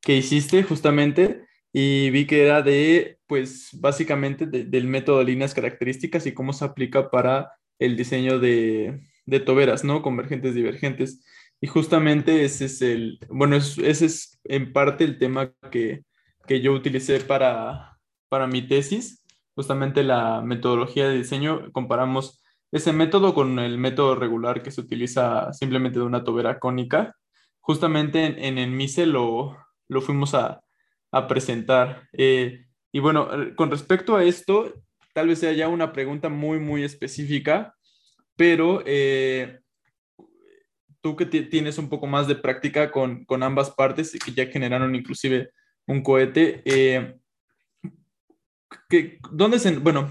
que hiciste justamente y vi que era de, pues, básicamente del método de líneas características y cómo se aplica para el diseño de, de toberas, ¿no? Convergentes, divergentes. Y justamente ese es el, bueno, ese es en parte el tema que, que yo utilicé para, para mi tesis, justamente la metodología de diseño, comparamos ese método con el método regular que se utiliza simplemente de una tobera cónica. Justamente en, el MICE lo, lo fuimos a, a presentar. Eh, y bueno, eh, con respecto a esto, tal vez sea ya una pregunta muy, muy específica, pero eh, tú que tienes un poco más de práctica con, con, ambas partes y que ya generaron inclusive un cohete, que, ¿dónde se, bueno,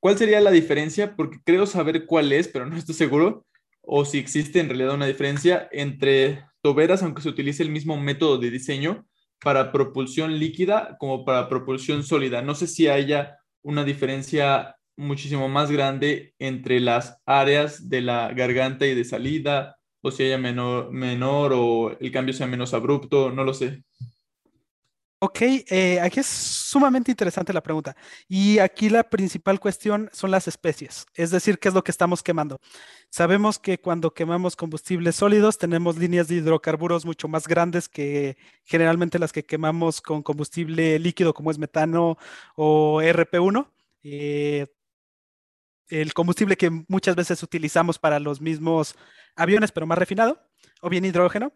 ¿Cuál sería la diferencia? Porque creo saber cuál es, pero no estoy seguro, o si existe en realidad una diferencia entre toberas, aunque se utilice el mismo método de diseño para propulsión líquida como para propulsión sólida. No sé si haya una diferencia muchísimo más grande entre las áreas de la garganta y de salida, o si haya menor, menor o el cambio sea menos abrupto, no lo sé. Ok, eh, aquí es sumamente interesante la pregunta. Y aquí la principal cuestión son las especies, es decir, qué es lo que estamos quemando. Sabemos que cuando quemamos combustibles sólidos tenemos líneas de hidrocarburos mucho más grandes que generalmente las que quemamos con combustible líquido como es metano o RP1. Eh, el combustible que muchas veces utilizamos para los mismos aviones, pero más refinado, o bien hidrógeno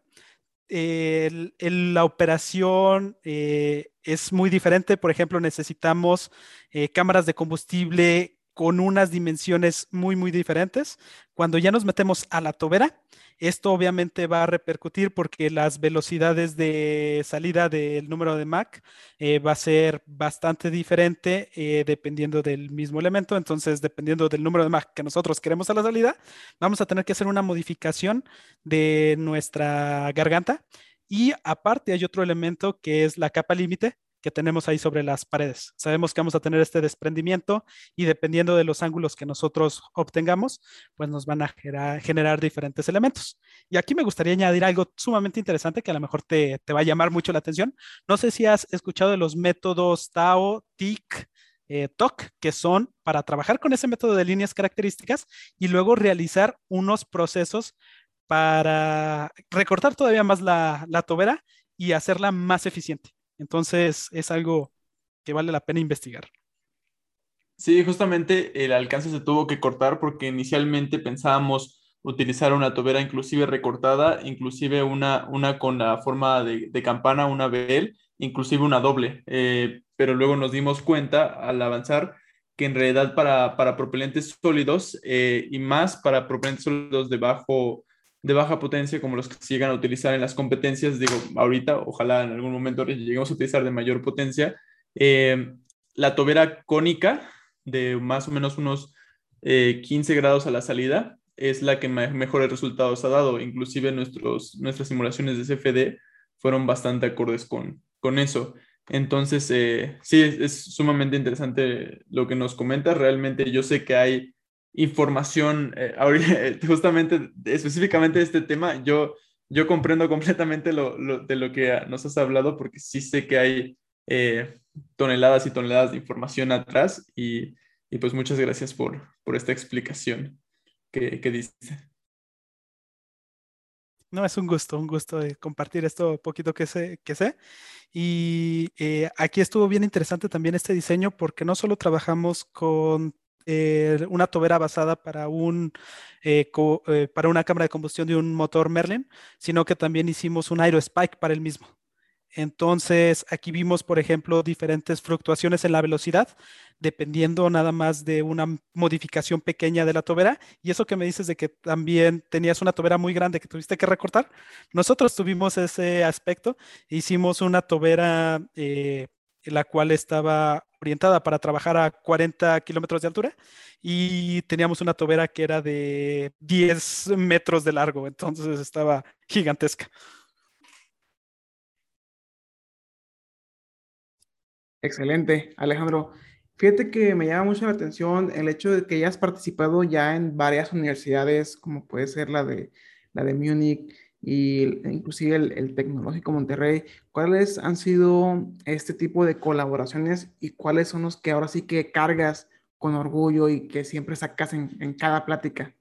la operación eh, es muy diferente. Por ejemplo, necesitamos eh, cámaras de combustible con unas dimensiones muy, muy diferentes. Cuando ya nos metemos a la tobera, esto obviamente va a repercutir porque las velocidades de salida del número de Mach eh, va a ser bastante diferente eh, dependiendo del mismo elemento. Entonces, dependiendo del número de Mach que nosotros queremos a la salida, vamos a tener que hacer una modificación de nuestra garganta. Y aparte hay otro elemento que es la capa límite, que tenemos ahí sobre las paredes. Sabemos que vamos a tener este desprendimiento y dependiendo de los ángulos que nosotros obtengamos, pues nos van a generar, diferentes elementos. Y aquí me gustaría añadir algo sumamente interesante que a lo mejor te, va a llamar mucho la atención. No sé si has escuchado de los métodos TAO, TIC, eh, TOC, que son para trabajar con ese método de líneas características y luego realizar unos procesos para recortar todavía más la, la tobera y hacerla más eficiente. Entonces es algo que vale la pena investigar. Sí, justamente el alcance se tuvo que cortar porque inicialmente pensábamos utilizar una tobera inclusive recortada, inclusive una, una con la forma de, campana, una BL, inclusive una doble. Eh, pero luego nos dimos cuenta al avanzar que en realidad para, para propelentes sólidos eh, y más para propelentes sólidos de bajo, de baja potencia como los que se llegan a utilizar en las competencias, digo, ahorita, ojalá en algún momento lleguemos a utilizar de mayor potencia, eh, la tobera cónica de más o menos unos 15 eh, grados a la salida es la que mejores resultados ha dado. Inclusive nuestros, nuestras simulaciones de CFD fueron bastante acordes con, con eso. Entonces, eh, sí, es, es, sumamente interesante lo que nos comenta. Realmente yo sé que hay información, eh, justamente específicamente de este tema, yo, yo comprendo completamente lo, de lo que nos has hablado porque sí sé que hay eh, toneladas y toneladas de información atrás y, y pues muchas gracias por, por esta explicación que, que dice. No, es un gusto, un gusto de compartir esto poquito que sé. Que sé. Y eh, aquí estuvo bien interesante también este diseño porque no solo trabajamos con eh, una tobera basada para, un, eh, para una cámara de combustión de un motor Merlin, sino que también hicimos un aerospike para el mismo. Entonces, aquí vimos, por ejemplo, diferentes fluctuaciones en la velocidad, dependiendo nada más de una modificación pequeña de la tobera. Y eso que me dices de que también tenías una tobera muy grande que tuviste que recortar, nosotros tuvimos ese aspecto. Hicimos una tobera eh, la cual estaba orientada para trabajar a 40 kilómetros de altura y teníamos una tobera que era de 10 metros de largo, entonces estaba gigantesca. Excelente, Alejandro. Fíjate que me llama mucho la atención el hecho de que hayas participado ya en varias universidades, como puede ser la de, la de Múnich y inclusive el, Tecnológico Monterrey. ¿Cuáles han sido este tipo de colaboraciones y cuáles son los que ahora sí que cargas con orgullo y que siempre sacas en, en cada plática?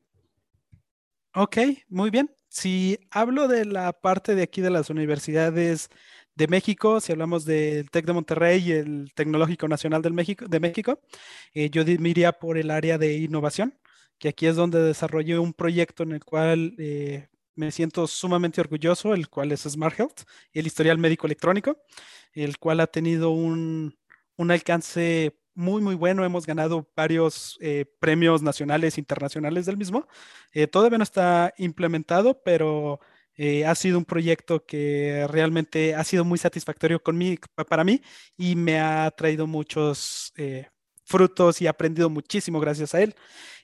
Ok, muy bien. Si hablo de la parte de aquí de las universidades de México, si hablamos del TEC de Monterrey y el Tecnológico Nacional del México, de México, eh, yo me iría por el área de innovación, que aquí es donde desarrollé un proyecto en el cual eh, me siento sumamente orgulloso, el cual es Smart Health, el historial médico electrónico, el cual ha tenido un, un alcance muy, muy bueno. Hemos ganado varios eh, premios nacionales internacionales del mismo. todavía no está implementado, pero eh, ha sido un proyecto que realmente ha sido muy satisfactorio para mí y me ha traído muchos eh, frutos y he aprendido muchísimo gracias a él.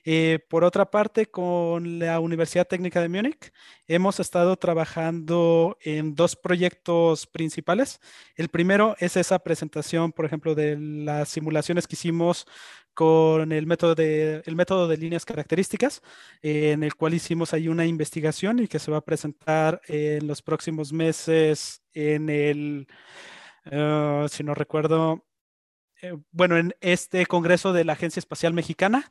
Eh, por otra parte, con la Universidad Técnica de Múnich, hemos estado trabajando en dos proyectos principales. El primero es esa presentación, por ejemplo, de las simulaciones que hicimos con el método de, el método de líneas características, eh, en el cual hicimos ahí una investigación y que se va a presentar en los próximos meses en el, uh, si no recuerdo, eh, bueno, en este Congreso de la Agencia Espacial Mexicana.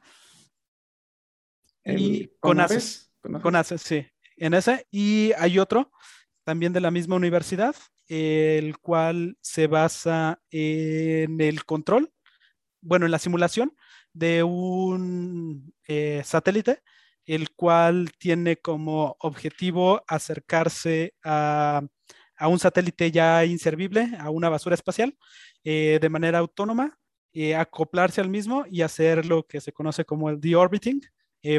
Y con ACES. Con ACES, sí. En ese. Y hay otro también de la misma universidad, el cual se basa en el control bueno, en la simulación de un eh, satélite, el cual tiene como objetivo acercarse a, un satélite ya inservible, a una basura espacial, eh, de manera autónoma, eh, acoplarse al mismo y hacer lo que se conoce como el deorbiting,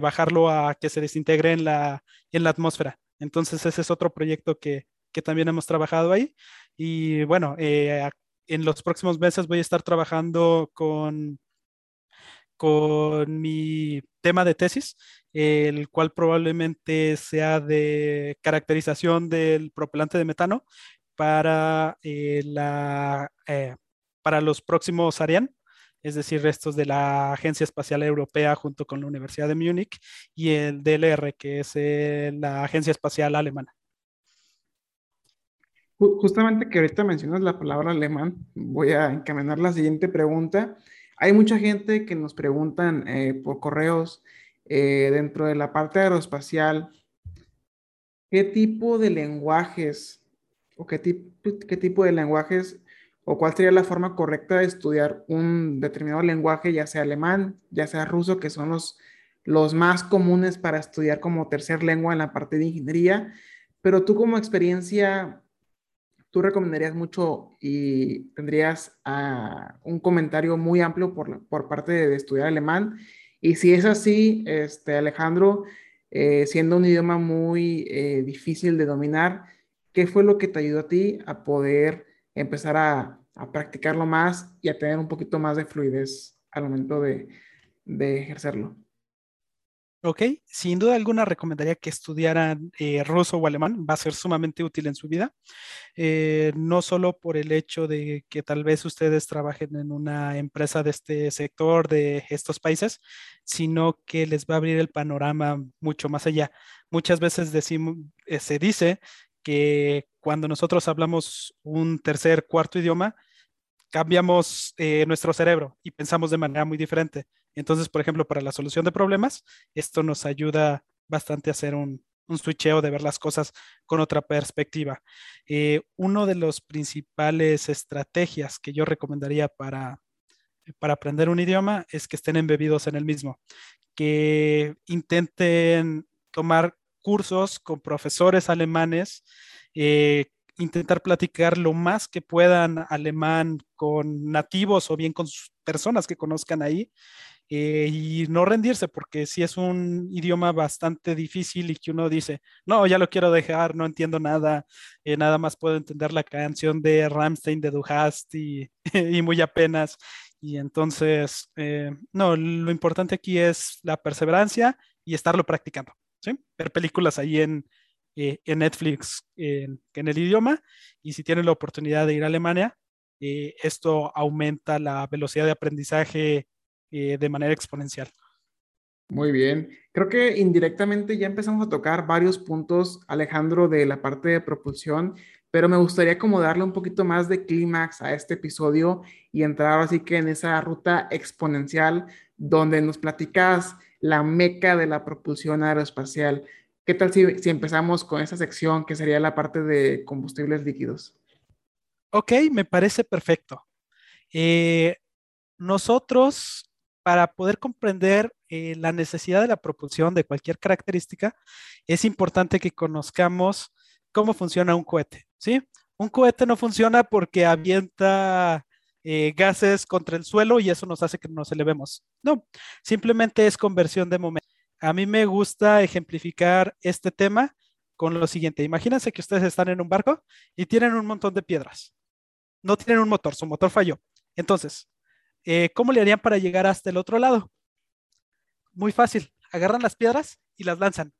bajarlo a que se desintegre en la, en la atmósfera. Entonces ese es otro proyecto que, que también hemos trabajado ahí. Y bueno, en los próximos meses voy a estar trabajando con, con mi tema de tesis, el cual probablemente sea de caracterización del propelante de metano para, eh, la, eh, para los próximos Ariane, es decir, restos de la Agencia Espacial Europea junto con la Universidad de Múnich y el DLR, que es eh, la Agencia Espacial Alemana. Justamente que ahorita mencionas la palabra alemán, voy a encaminar la siguiente pregunta. Hay mucha gente que nos preguntan eh, por correos eh, dentro de la parte aeroespacial, ¿qué tipo de lenguajes o qué, qué tipo de lenguajes o cuál sería la forma correcta de estudiar un determinado lenguaje, ya sea alemán, ya sea ruso, que son los, los más comunes para estudiar como tercer lengua en la parte de ingeniería? Pero tú como experiencia tú recomendarías mucho y tendrías ah, un comentario muy amplio por, por parte de, estudiar alemán. Y si es así, este, Alejandro, eh, siendo un idioma muy eh, difícil de dominar, ¿qué fue lo que te ayudó a ti a poder empezar a, a, practicarlo más y a tener un poquito más de fluidez al momento de, de ejercerlo? Ok, sin duda alguna recomendaría que estudiaran eh, ruso o alemán, va a ser sumamente útil en su vida, eh, no solo por el hecho de que tal vez ustedes trabajen en una empresa de este sector, de estos países, sino que les va a abrir el panorama mucho más allá. Muchas veces decimos, eh, se dice que cuando nosotros hablamos un tercer, cuarto idioma, cambiamos nuestro cerebro y pensamos de manera muy diferente. Entonces, por ejemplo, para la solución de problemas, esto nos ayuda bastante a hacer un, un switcheo de ver las cosas con otra perspectiva. Eh, uno de los principales estrategias que yo recomendaría para, para aprender un idioma es que estén embebidos en el mismo, que intenten tomar cursos con profesores alemanes, eh, intentar platicar lo más que puedan alemán con nativos o bien con personas que conozcan ahí eh, y no rendirse, porque si es un idioma bastante difícil y que uno dice, no, ya lo quiero dejar, no entiendo nada, eh, nada más puedo entender la canción de Ramstein de Du y, y muy apenas. Y entonces, eh, no, lo importante aquí es la perseverancia y estarlo practicando, Ver películas ahí en, en Netflix en, el idioma y si tienen la oportunidad de ir a Alemania, esto aumenta la velocidad de aprendizaje eh, de manera exponencial. Muy bien. Creo que indirectamente ya empezamos a tocar varios puntos, Alejandro, de la parte de propulsión, pero me gustaría como darle un poquito más de clímax a este episodio y entrar así que en esa ruta exponencial donde nos platicas la meca de la propulsión aeroespacial. ¿Qué tal si, empezamos con esa sección que sería la parte de combustibles líquidos? Ok, me parece perfecto. Eh, nosotros para poder comprender eh, la necesidad de la propulsión de cualquier característica, es importante que conozcamos cómo funciona un cohete, ¿sí? Un cohete no funciona porque avienta eh, gases contra el suelo y eso nos hace que nos elevemos. No, simplemente es conversión de momento. A mí me gusta ejemplificar este tema con lo siguiente. Imagínense que ustedes están en un barco y tienen un montón de piedras. No tienen un motor, su motor falló. Entonces, eh, ¿cómo le harían para llegar hasta el otro lado? Muy fácil, agarran las piedras y las lanzan,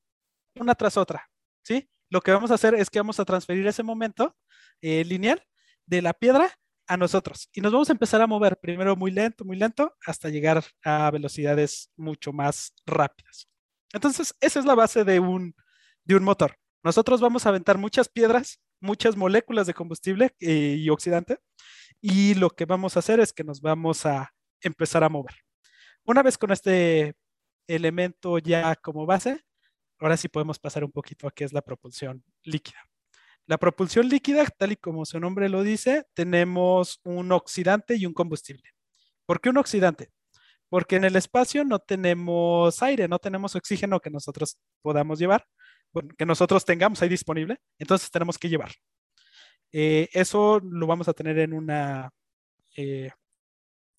una tras otra, ¿sí? Lo que vamos a hacer es que vamos a transferir ese momento eh, lineal de la piedra a nosotros y nos vamos a empezar a mover primero muy lento, muy lento, hasta llegar a velocidades mucho más rápidas. Entonces, esa es la base de un, de un motor. Nosotros vamos a aventar muchas piedras, muchas moléculas de combustible eh, y oxidante y lo que vamos a hacer es que nos vamos a empezar a mover. Una vez con este elemento ya como base, ahora sí podemos pasar un poquito a qué es la propulsión líquida. La propulsión líquida, tal y como su nombre lo dice, tenemos un oxidante y un combustible. ¿Por qué un oxidante? Porque en el espacio no tenemos aire, no tenemos oxígeno que nosotros podamos llevar, que nosotros tengamos ahí disponible, entonces tenemos que llevar. Eh, eso lo vamos a tener en una eh,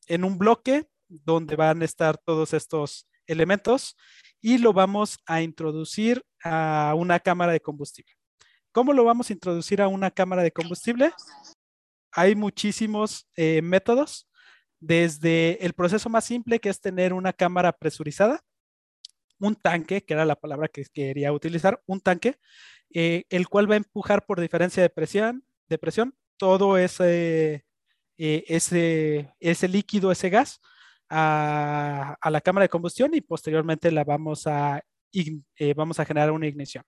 en un bloque donde van a estar todos estos elementos y lo vamos a introducir a una cámara de combustible. ¿Cómo lo vamos a introducir a una cámara de combustible? Hay muchísimos eh, métodos, desde el proceso más simple que es tener una cámara presurizada, un tanque, que era la palabra que quería utilizar, un tanque, el cual va a empujar por diferencia de presión, de presión, todo ese, eh, ese, ese líquido, ese gas, a, la cámara de combustión y posteriormente la vamos a, eh, vamos a generar una ignición.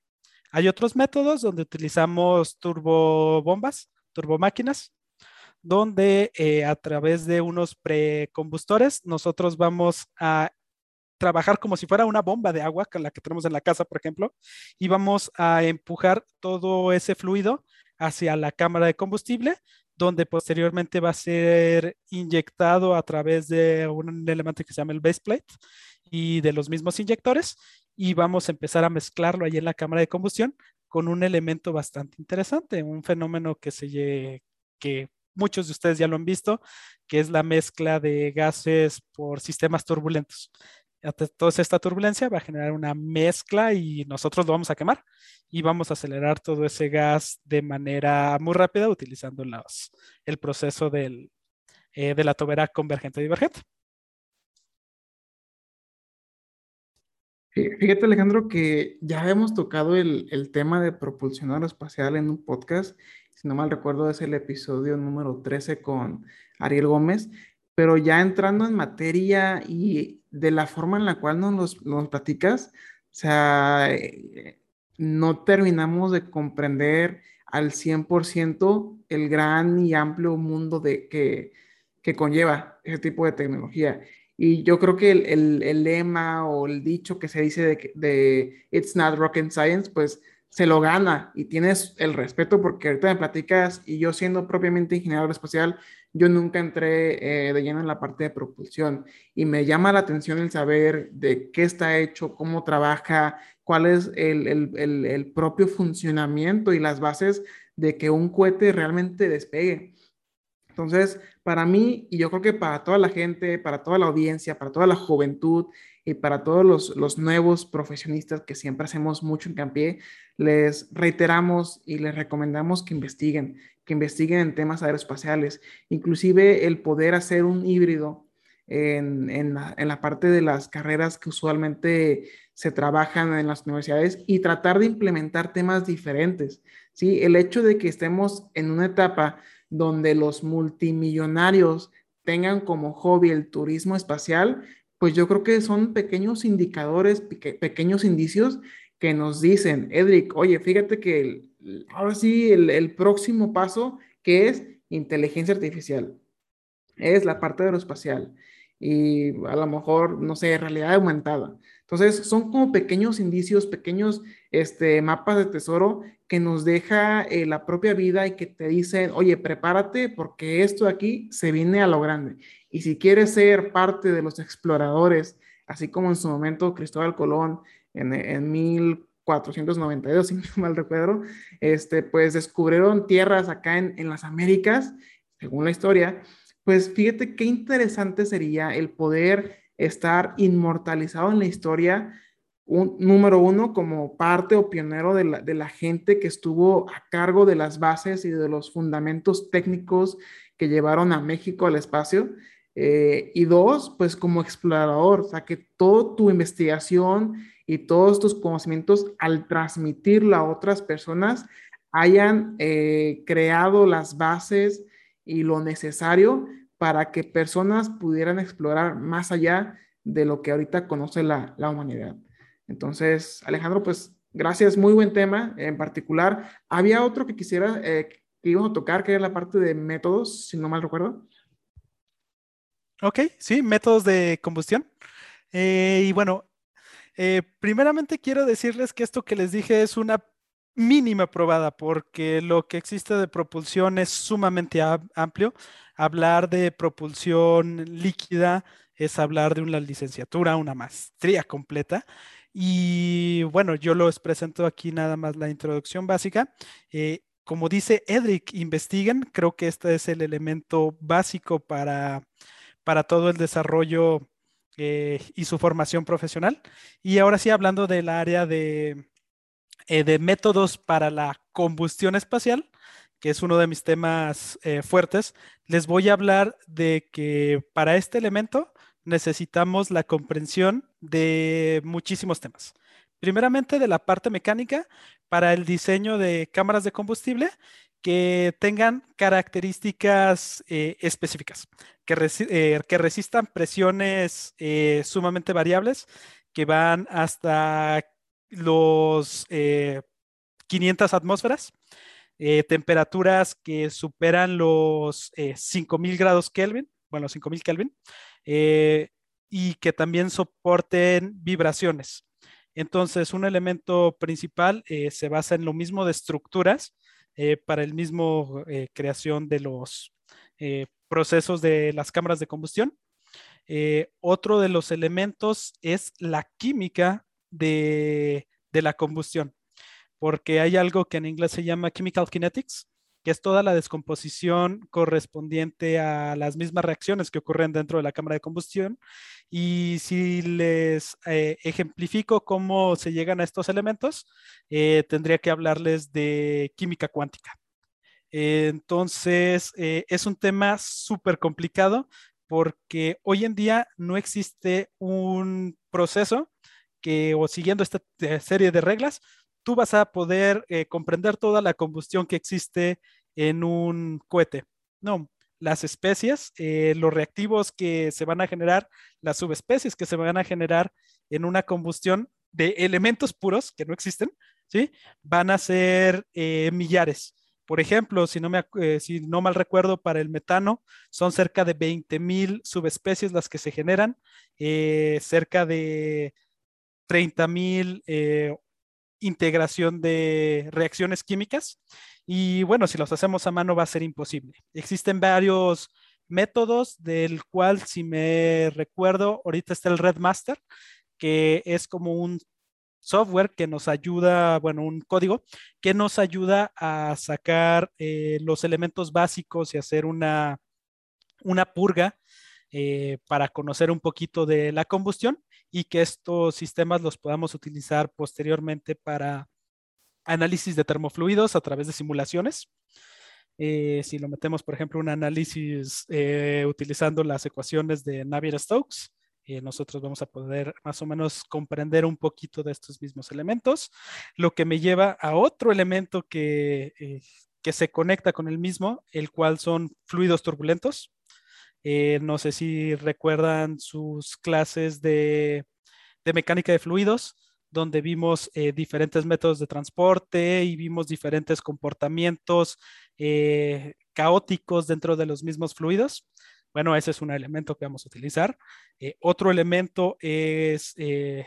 Hay otros métodos donde utilizamos turbobombas, turbomáquinas, donde eh, a través de unos precombustores nosotros vamos a trabajar como si fuera una bomba de agua, con la que tenemos en la casa, por ejemplo, y vamos a empujar todo ese fluido hacia la cámara de combustible, donde posteriormente va a ser inyectado a través de un elemento que se llama el base plate y de los mismos inyectores y vamos a empezar a mezclarlo ahí en la cámara de combustión con un elemento bastante interesante, un fenómeno que se que muchos de ustedes ya lo han visto, que es la mezcla de gases por sistemas turbulentos. Toda esta turbulencia va a generar una mezcla y nosotros lo vamos a quemar y vamos a acelerar todo ese gas de manera muy rápida utilizando el proceso del, eh, de la tobera convergente Fíjate Alejandro que ya hemos tocado el, el tema de propulsión aeroespacial en un podcast, si no mal recuerdo es el episodio número 13 con Ariel Gómez, pero ya entrando en materia y de la forma en la cual nos, nos platicas, o sea, eh, no terminamos de comprender al 100% el gran y amplio mundo de, que, que conlleva ese tipo de tecnología. Y yo creo que el, el, lema o el dicho que se dice de, It's not rocket science, pues se lo gana y tienes el respeto porque ahorita me platicas y yo siendo propiamente ingeniero espacial, yo nunca entré eh, de lleno en la parte de propulsión y me llama la atención el saber de qué está hecho, cómo trabaja, cuál es el, el, el propio funcionamiento y las bases de que un cohete realmente despegue. Entonces, para mí, y yo creo que para toda la gente, para toda la audiencia, para toda la juventud y para todos los, nuevos profesionistas que siempre hacemos mucho hincapié, les reiteramos y les recomendamos que investiguen, que investiguen en temas aeroespaciales, inclusive el poder hacer un híbrido en, en, la, en, la, parte de las carreras que usualmente se trabajan en las universidades y tratar de implementar temas diferentes. ¿sí? El hecho de que estemos en una etapa donde los multimillonarios tengan como hobby el turismo espacial, pues yo creo que son pequeños indicadores, pequeños indicios que nos dicen, Edric, oye, fíjate que ahora sí el, próximo paso que es inteligencia artificial, es la parte aeroespacial y a lo mejor, no sé, realidad aumentada. Entonces, son como pequeños indicios, pequeños este, mapas de tesoro que nos deja eh, la propia vida y que te dicen, oye, prepárate porque esto aquí se viene a lo grande. Y si quieres ser parte de los exploradores, así como en su momento Cristóbal Colón en, en 1492, si no mal recuerdo, este, pues descubrieron tierras acá en, en las Américas, según la historia, pues fíjate qué interesante sería el poder estar inmortalizado en la historia, un, número uno, como parte o pionero de la, de la gente que estuvo a cargo de las bases y de los fundamentos técnicos que llevaron a México al espacio. Eh, y dos, pues como explorador, o sea, que toda tu investigación y todos tus conocimientos al transmitirla a otras personas hayan eh, creado las bases y lo necesario para que personas pudieran explorar más allá de lo que ahorita conoce la, la humanidad. Entonces, Alejandro, pues gracias, muy buen tema en particular. Había otro que quisiera eh, que íbamos a tocar, que era la parte de métodos, si no mal recuerdo. Ok, sí, métodos de combustión. Eh, y bueno, eh, primeramente quiero decirles que esto que les dije es una mínima probada, porque lo que existe de propulsión es sumamente amplio. Hablar de propulsión líquida es hablar de una licenciatura, una maestría completa. Y bueno, yo los presento aquí nada más la introducción básica. Eh, como dice Edric, investiguen. Creo que este es el elemento básico para para todo el desarrollo eh, y su formación profesional. Y ahora sí, hablando del área de, eh, de métodos para la combustión espacial, que es uno de mis temas eh, fuertes, les voy a hablar de que para este elemento necesitamos la comprensión de muchísimos temas. Primeramente de la parte mecánica para el diseño de cámaras de combustible que tengan características eh, específicas, que, resistan presiones sumamente variables que van hasta los 500 atmósferas, temperaturas que superan los 5000 grados Kelvin, bueno, 5000 Kelvin, y que también soporten vibraciones. Entonces, un elemento principal se basa en lo mismo de estructuras, eh, para el mismo eh, creación de los eh, procesos de las cámaras de combustión. otro de los elementos es la química de, la combustión, porque hay algo que en inglés se llama chemical kinetics, que es toda la descomposición correspondiente a las mismas reacciones que ocurren dentro de la cámara de combustión. Y si les eh, ejemplifico cómo se llegan a estos elementos, eh, tendría que hablarles de química cuántica. entonces, eh, es un tema súper complicado porque hoy en día no existe un proceso que, o siguiendo esta serie de reglas, tú vas a poder eh, comprender toda la combustión que existe en un cohete. No, las especies, eh, los reactivos que se van a generar, las subespecies que se van a generar en una combustión de elementos puros que no existen, ¿sí? Van a ser eh, millares. Por ejemplo, si no, me, eh, si no mal recuerdo, para el metano son cerca de 20.000 subespecies las que se generan, eh, cerca de 30.000 eh, integración de reacciones químicas. Y bueno, si los hacemos a mano va a ser imposible. Existen varios métodos del cual, si me recuerdo, ahorita está el Red Master, que es como un software que nos ayuda, bueno, un código que nos ayuda a sacar eh, los elementos básicos y hacer una, una purga eh, para conocer un poquito de la combustión y que estos sistemas los podamos utilizar posteriormente para análisis de termofluidos a través de simulaciones. Eh, si lo metemos, por ejemplo, un análisis utilizando las ecuaciones de Navier-Stokes, eh, nosotros vamos a poder más o menos comprender un poquito de estos mismos elementos, lo que me lleva a otro elemento que, eh, que se conecta con el mismo, el cual son fluidos turbulentos. Eh, no sé si recuerdan sus clases de, de mecánica de fluidos, donde vimos diferentes métodos de transporte y vimos diferentes comportamientos caóticos dentro de los mismos fluidos. Bueno, ese es un elemento que vamos a utilizar. Eh, otro elemento es eh,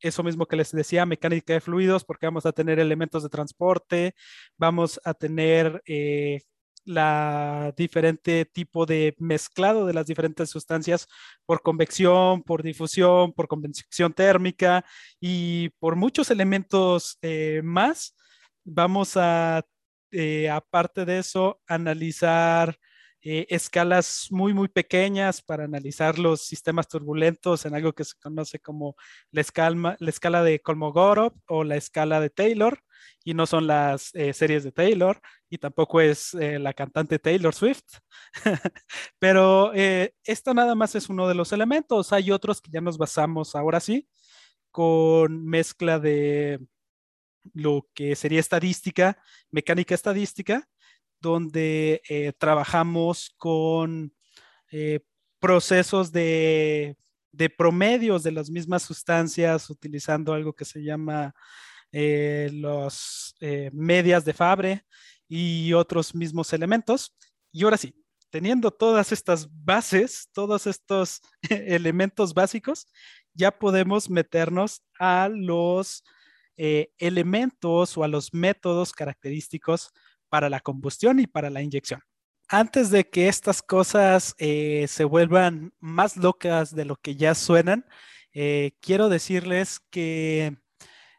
eso mismo que les decía, mecánica de fluidos, porque vamos a tener elementos de transporte, vamos a tener eh, la diferente tipo de mezclado de las diferentes sustancias por convección, por difusión, por convección térmica y por muchos elementos más. Vamos a, aparte de eso, analizar eh, escalas muy, muy pequeñas para analizar los sistemas turbulentos en algo que se conoce como la escala, la escala de Kolmogorov o la escala de Taylor, y no son las eh, series de Taylor, y tampoco es eh, la cantante Taylor Swift. Pero esto nada más es uno de los elementos. Hay otros que ya nos basamos ahora sí con mezcla de lo que sería estadística, mecánica estadística, donde eh, trabajamos con eh, procesos de, promedios de las mismas sustancias utilizando algo que se llama eh, los medias de Fabre y otros mismos elementos. Y ahora sí, teniendo todas estas bases, todos estos elementos básicos, ya podemos meternos a los elementos o a los métodos característicos para la combustión y para la inyección. Antes de que estas cosas eh, se vuelvan más locas de lo que ya suenan, eh, quiero decirles que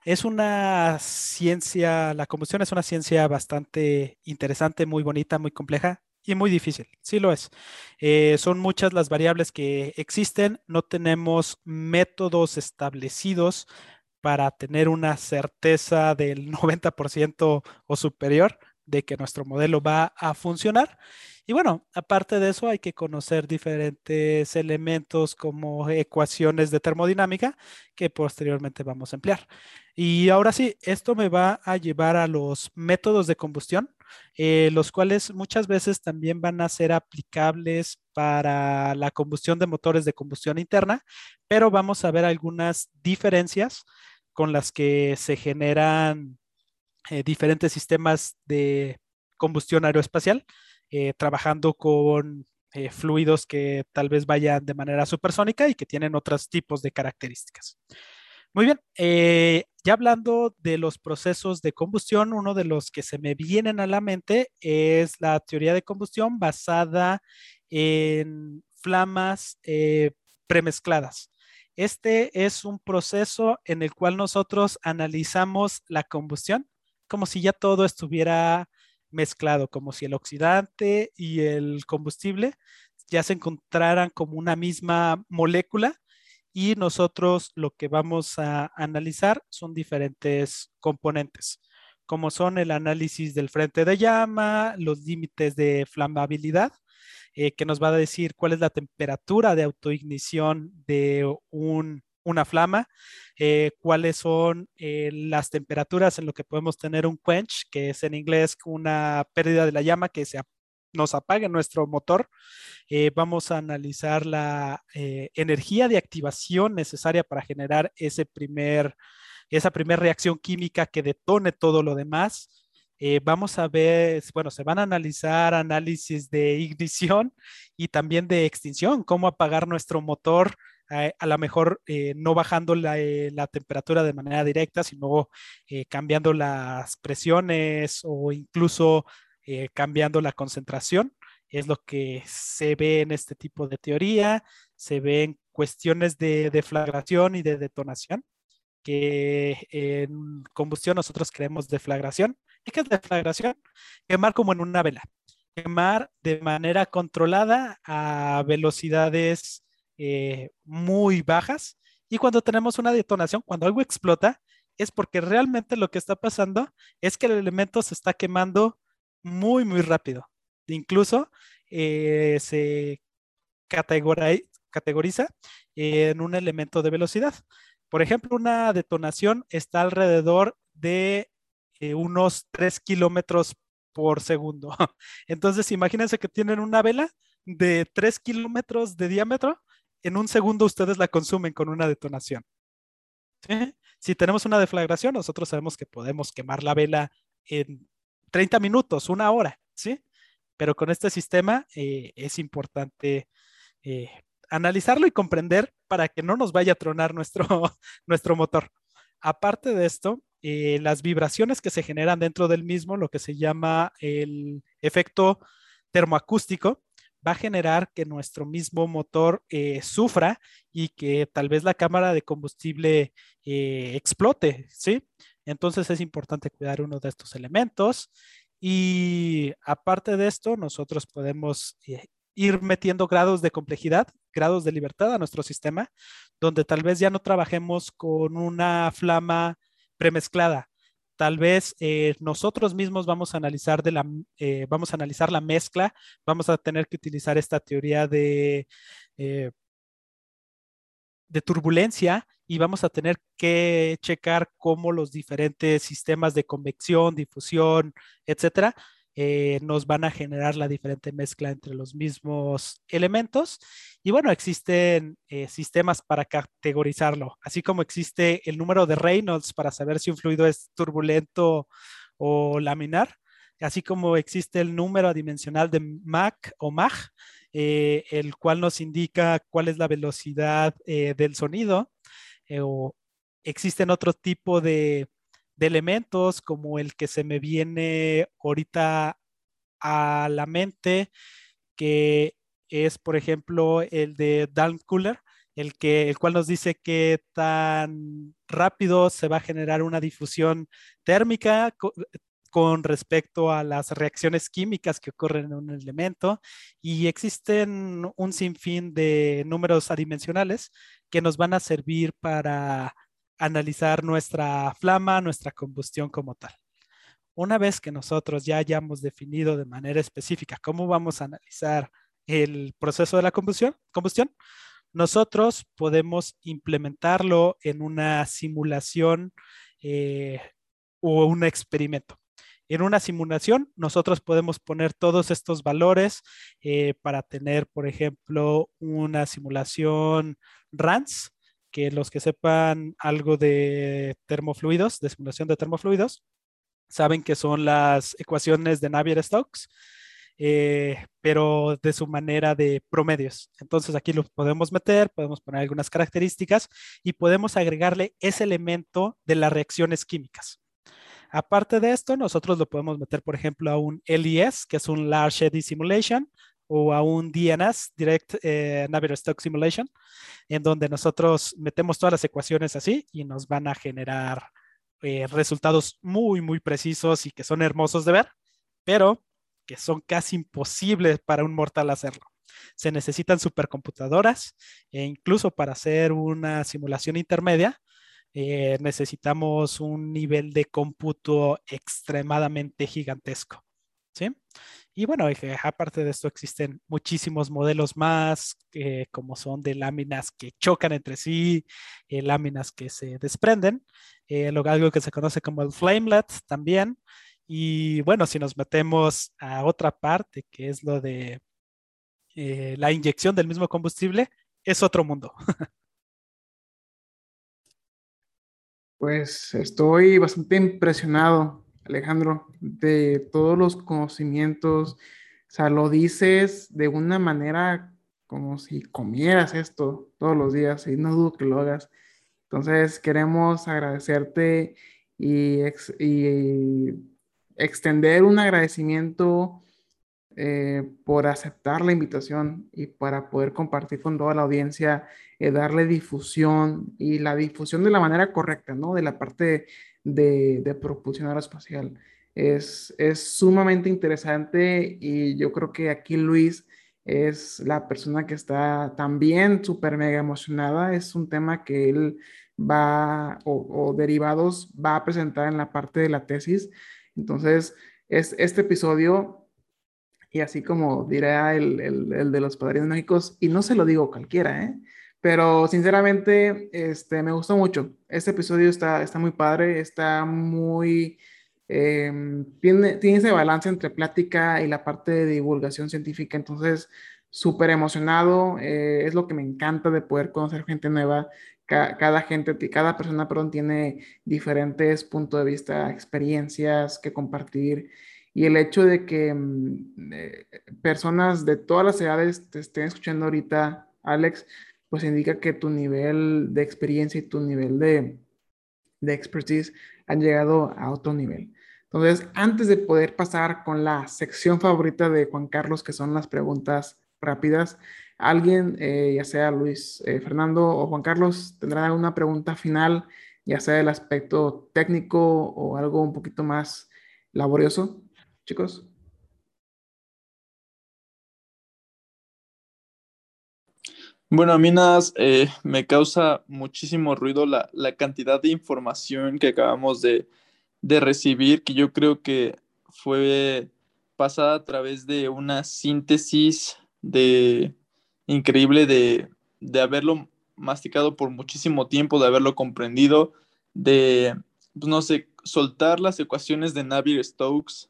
es una ciencia, la combustión es una ciencia bastante interesante, muy bonita, muy compleja y muy difícil, sí lo es. Eh, son muchas las variables que existen, no tenemos métodos establecidos para tener una certeza del 90% o superior de que nuestro modelo va a funcionar. Y bueno, aparte de eso hay que conocer diferentes elementos como ecuaciones de termodinámica que posteriormente vamos a emplear. Y ahora sí, esto me va a llevar a los métodos de combustión, eh, los cuales muchas veces también van a ser aplicables para la combustión de motores de combustión interna, pero vamos a ver algunas diferencias con las que se generan eh, diferentes sistemas de combustión aeroespacial, eh, trabajando con eh, fluidos que tal vez vayan de manera supersónica y que tienen otros tipos de características. Muy bien, ya hablando de los procesos de combustión, uno de los que se me vienen a la mente es la teoría de combustión basada en flamas premezcladas. Este es un proceso en el cual nosotros analizamos la combustión como si ya todo estuviera mezclado, como si el oxidante y el combustible ya se encontraran como una misma molécula y nosotros lo que vamos a analizar son diferentes componentes, como son el análisis del frente de llama, los límites de flamabilidad, eh, que nos va a decir cuál es la temperatura de autoignición de un una flama, eh, cuáles son eh, las temperaturas en lo que podemos tener un quench, que es en inglés una pérdida de la llama que se nos apague nuestro motor. Eh, vamos a analizar la energía de activación necesaria para generar ese primer, esa primera reacción química que detone todo lo demás. vamos a ver, bueno, se van a analizar análisis de ignición y también de extinción, cómo apagar nuestro motor a lo mejor eh, no bajando la, eh, la, temperatura de manera directa, sino cambiando las presiones o incluso cambiando la concentración. Es lo que se ve en este tipo de teoría, se ve en cuestiones de deflagración y de detonación, que en combustión nosotros creemos deflagración. ¿Y qué es deflagración? Quemar como en una vela. Quemar de manera controlada a velocidades eh, muy bajas. Y cuando tenemos una detonación, cuando algo explota, es porque realmente lo que está pasando es que el elemento se está quemando muy, muy rápido. Incluso eh, se categoriza en un elemento de velocidad. Por ejemplo, una detonación está alrededor de eh, unos 3 kilómetros por segundo. Entonces, imagínense que tienen una vela de 3 kilómetros de diámetro. En un segundo ustedes la consumen con una detonación. Si tenemos una deflagración, nosotros sabemos que podemos quemar la vela en 30 minutos, una hora, ¿sí? Pero con este sistema eh, es importante eh, analizarlo y comprender para que no nos vaya a tronar nuestro, nuestro motor. Aparte de esto, eh, las vibraciones que se generan dentro del mismo, lo que se llama el efecto termoacústico, va a generar que nuestro mismo motor eh, sufra y que tal vez la cámara de combustible eh, explote, ¿sí? Entonces es importante cuidar uno de estos elementos. Y aparte de esto, nosotros podemos ir metiendo grados de complejidad, grados de libertad a nuestro sistema, donde tal vez ya no trabajemos con una flama premezclada. Tal vez eh, nosotros mismos vamos a analizar de la, eh, vamos a analizar la mezcla, vamos a tener que utilizar esta teoría de, eh, de turbulencia y vamos a tener que checar cómo los diferentes sistemas de convección, difusión, etcétera, eh, nos van a generar la diferente mezcla entre los mismos elementos. Y bueno, existen eh, sistemas para categorizarlo, así como existe el número de Reynolds para saber si un fluido es turbulento o laminar, así como existe el número adimensional de Mach o Mach, eh, el cual nos indica cuál es la velocidad del sonido. o existen otro tipo de de elementos como el que se me viene ahorita a la mente, que es, por ejemplo, el de Dan Cooler, el, que, el cual nos dice que tan rápido se va a generar una difusión térmica con respecto a las reacciones químicas que ocurren en un elemento y existen un sinfín de números adimensionales que nos van a servir para analizar nuestra flama, nuestra combustión como tal. Una vez que nosotros ya hayamos definido de manera específica cómo vamos a analizar el proceso de la combustión, combustión nosotros podemos implementarlo en una simulación eh, o un experimento. En una simulación, nosotros podemos poner todos estos valores eh, para tener, por ejemplo, una simulación RANS, que los que sepan algo de termofluidos, de simulación de termofluidos, saben que son las ecuaciones de Navier-Stokes, eh, pero de su manera de promedios. Entonces aquí lo podemos meter, podemos poner algunas características y podemos agregarle ese elemento de las reacciones químicas. Aparte de esto, nosotros lo podemos meter, por ejemplo, a un LES, que es un Large Eddy Simulation, o a un DNS, Direct eh, Stock Simulation, en donde nosotros metemos todas las ecuaciones así y nos van a generar eh, resultados muy, muy precisos y que son hermosos de ver, pero que son casi imposibles para un mortal hacerlo. Se necesitan supercomputadoras e incluso para hacer una simulación intermedia, eh, necesitamos un nivel de cómputo extremadamente gigantesco. ¿sí? Y bueno, aparte de esto existen muchísimos modelos más, como son de láminas que chocan entre sí, eh, láminas que se desprenden, eh, algo que se conoce como el flamelet también. Y bueno, si nos metemos a otra parte, que es lo de eh, la inyección del mismo combustible, es otro mundo. Pues estoy bastante impresionado Alejandro, de todos los conocimientos. O sea, lo dices de una manera como si comieras esto todos los días y no dudo que lo hagas. Entonces, queremos agradecerte y, extender un agradecimiento eh, por aceptar la invitación y para poder compartir con toda la audiencia, eh, darle difusión y la difusión de la manera correcta, ¿no? De la parte de, de propulsión aeroespacial. Es, es sumamente interesante y yo creo que aquí Luis es la persona que está también súper mega emocionada. Es un tema que él va, o, derivados, va a presentar en la parte de la tesis. Entonces, es este episodio, y así como dirá el, el, de los padrinos mágicos, y no se lo digo cualquiera, ¿eh? Pero sinceramente, este, me gustó mucho. Este episodio está, está muy padre, está muy... Em, tiene, tiene ese balance entre plática y la parte de divulgación científica, entonces súper emocionado, eh, es lo que me encanta de poder conocer gente nueva, cada, gente, cada persona, perdón, tiene diferentes puntos de vista, experiencias que compartir. Y el hecho de que mm, eh, personas de todas las edades te estén escuchando ahorita, Alex, pues indica que tu nivel de experiencia y tu nivel de, de expertise han llegado a otro nivel. Entonces, antes de poder pasar con la sección favorita de Juan Carlos, que son las preguntas rápidas, alguien, eh, ya sea Luis eh, Fernando o Juan Carlos, tendrá alguna pregunta final, ya sea del aspecto técnico o algo un poquito más laborioso, chicos. Bueno, a mí nada, eh, me causa muchísimo ruido la, cantidad de información que acabamos de, de recibir, que yo creo que fue pasada a través de una síntesis de increíble de, haberlo masticado por muchísimo tiempo, de haberlo comprendido, de, pues, no sé, soltar las ecuaciones de Navier-Stokes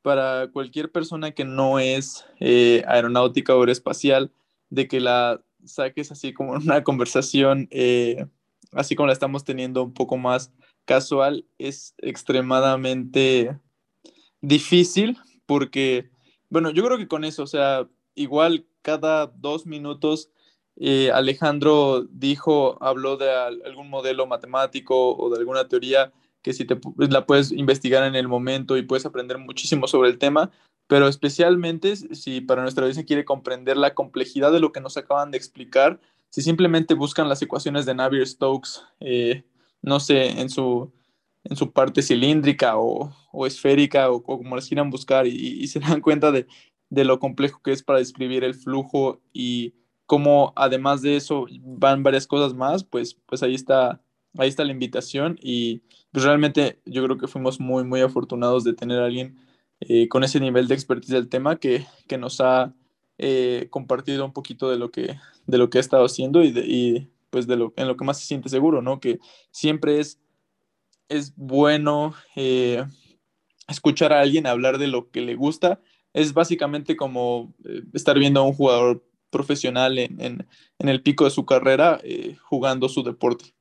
para cualquier persona que no es eh, aeronáutica o aeroespacial, de que la saques así como una conversación, eh, así como la estamos teniendo un poco más casual, es extremadamente difícil porque, bueno, yo creo que con eso, o sea, igual cada dos minutos eh, Alejandro dijo, habló de algún modelo matemático o de alguna teoría que si te la puedes investigar en el momento y puedes aprender muchísimo sobre el tema, pero especialmente si para nuestra audiencia quiere comprender la complejidad de lo que nos acaban de explicar, si simplemente buscan las ecuaciones de Navier-Stokes, eh, no sé, en su, en su parte cilíndrica o, esférica o, como las quieran buscar y, se dan cuenta de, de lo complejo que es para describir el flujo y cómo además de eso van varias cosas más, pues, pues ahí está, ahí está la invitación. Y pues realmente yo creo que fuimos muy, muy afortunados de tener a alguien eh, con ese nivel de expertise del tema que, que nos ha eh, compartido un poquito de lo que, de lo que ha estado haciendo y, y pues de lo, en lo que más se siente seguro, ¿no? Que siempre es, es bueno eh, escuchar a alguien hablar de lo que le gusta es básicamente como estar viendo a un jugador profesional en, el pico de su carrera jugando su deporte.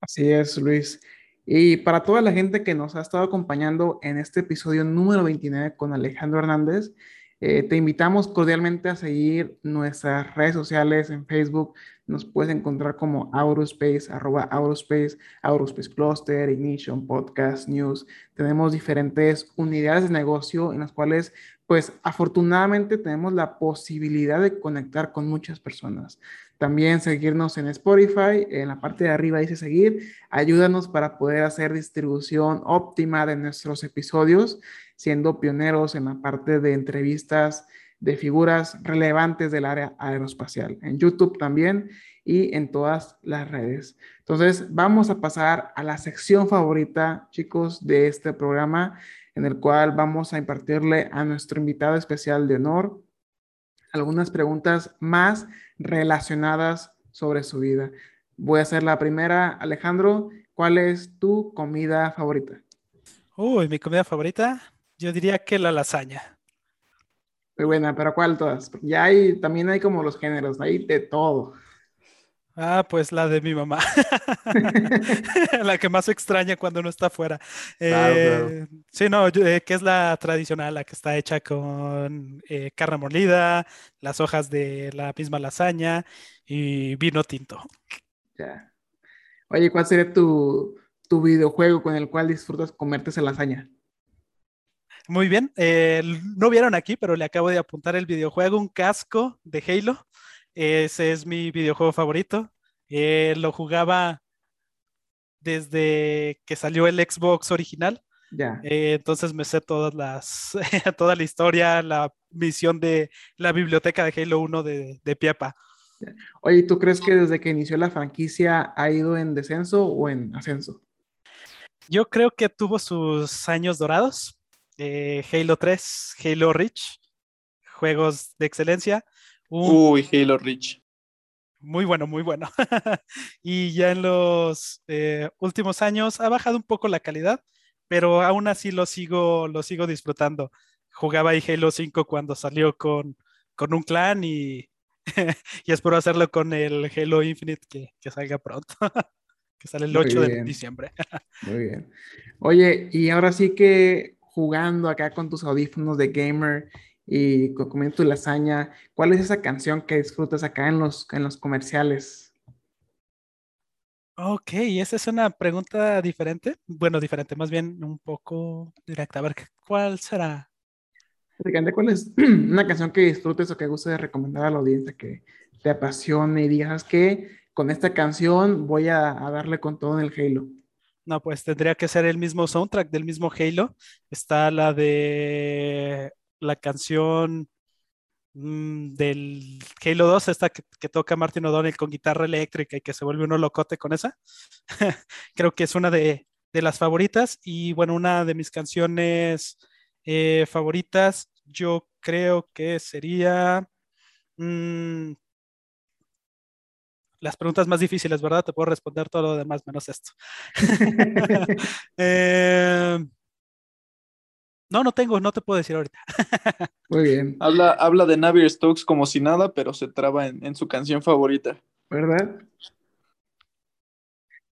Así es, Luis. Y para toda la gente que nos ha estado acompañando en este episodio número 29 con Alejandro Hernández, eh, te invitamos cordialmente a seguir nuestras redes sociales en Facebook. Nos puedes encontrar como Aurospace, arroba Aurospace, Aurospace Cluster, Ignition, Podcast, News. Tenemos diferentes unidades de negocio en las cuales, pues afortunadamente tenemos la posibilidad de conectar con muchas personas. También seguirnos en Spotify, en la parte de arriba dice seguir. Ayúdanos para poder hacer distribución óptima de nuestros episodios siendo pioneros en la parte de entrevistas de figuras relevantes del área aeroespacial, en YouTube también y en todas las redes. Entonces, vamos a pasar a la sección favorita, chicos, de este programa, en el cual vamos a impartirle a nuestro invitado especial de honor algunas preguntas más relacionadas sobre su vida. Voy a hacer la primera, Alejandro, ¿cuál es tu comida favorita? Uy, mi comida favorita, yo diría que la lasaña. Muy buena, pero ¿cuál todas? Ya hay, también hay como los géneros, hay de todo. Ah, pues la de mi mamá. la que más extraña cuando no está afuera. Claro, claro. Eh, sí, no, eh, que es la tradicional, la que está hecha con eh, carne molida, las hojas de la misma lasaña y vino tinto. Ya. Oye, ¿cuál sería tu, tu videojuego con el cual disfrutas comerte esa lasaña? Muy bien, no vieron aquí, pero le acabo de apuntar el videojuego, un casco de Halo. Ese es mi videojuego favorito. Eh, lo jugaba desde que salió el Xbox original. Ya. Eh, entonces me sé todas las, toda la historia, la misión de la biblioteca de Halo 1 de, de pie a pa. Oye, ¿tú crees que desde que inició la franquicia ha ido en descenso o en ascenso? Yo creo que tuvo sus años dorados. eh, Halo 3, Halo Reach, juegos de excelencia. Un Uy, Halo Reach. Muy bueno, muy bueno. y ya en los eh, últimos años ha bajado un poco la calidad, pero aún así lo sigo, lo sigo disfrutando. Jugaba ahí Halo 5 cuando salió con, con un clan y, y espero hacerlo con el Halo Infinite que, que salga pronto, que sale el Muy 8 de diciembre. Muy bien. Oye, y ahora sí que jugando acá con tus audífonos de gamer y co- comiendo tu lasaña, ¿cuál es esa canción que disfrutas acá en los, en los comerciales? Ok, esa es una pregunta diferente. Bueno, diferente, más bien un poco directa. A ver, ¿cuál será? ¿Cuál es una canción que disfrutes o que guste de recomendar a la audiencia que te apasione y digas que con esta canción voy a, a darle con todo en el Halo? No, pues tendría que ser el mismo soundtrack del mismo Halo. Está la de la canción mm, del Halo 2, esta que, que toca Martin O'Donnell con guitarra eléctrica y que se vuelve uno locote con esa. Creo que es una de, de las favoritas y bueno, una de mis canciones eh, favoritas, yo creo que sería mm, las preguntas más difíciles, ¿verdad? Te puedo responder todo lo demás menos esto. Eh, no, no tengo, no te puedo decir ahorita. Muy bien, Habla, habla de Navier Stokes como si nada, pero se traba en, en su canción favorita. ¿verdad?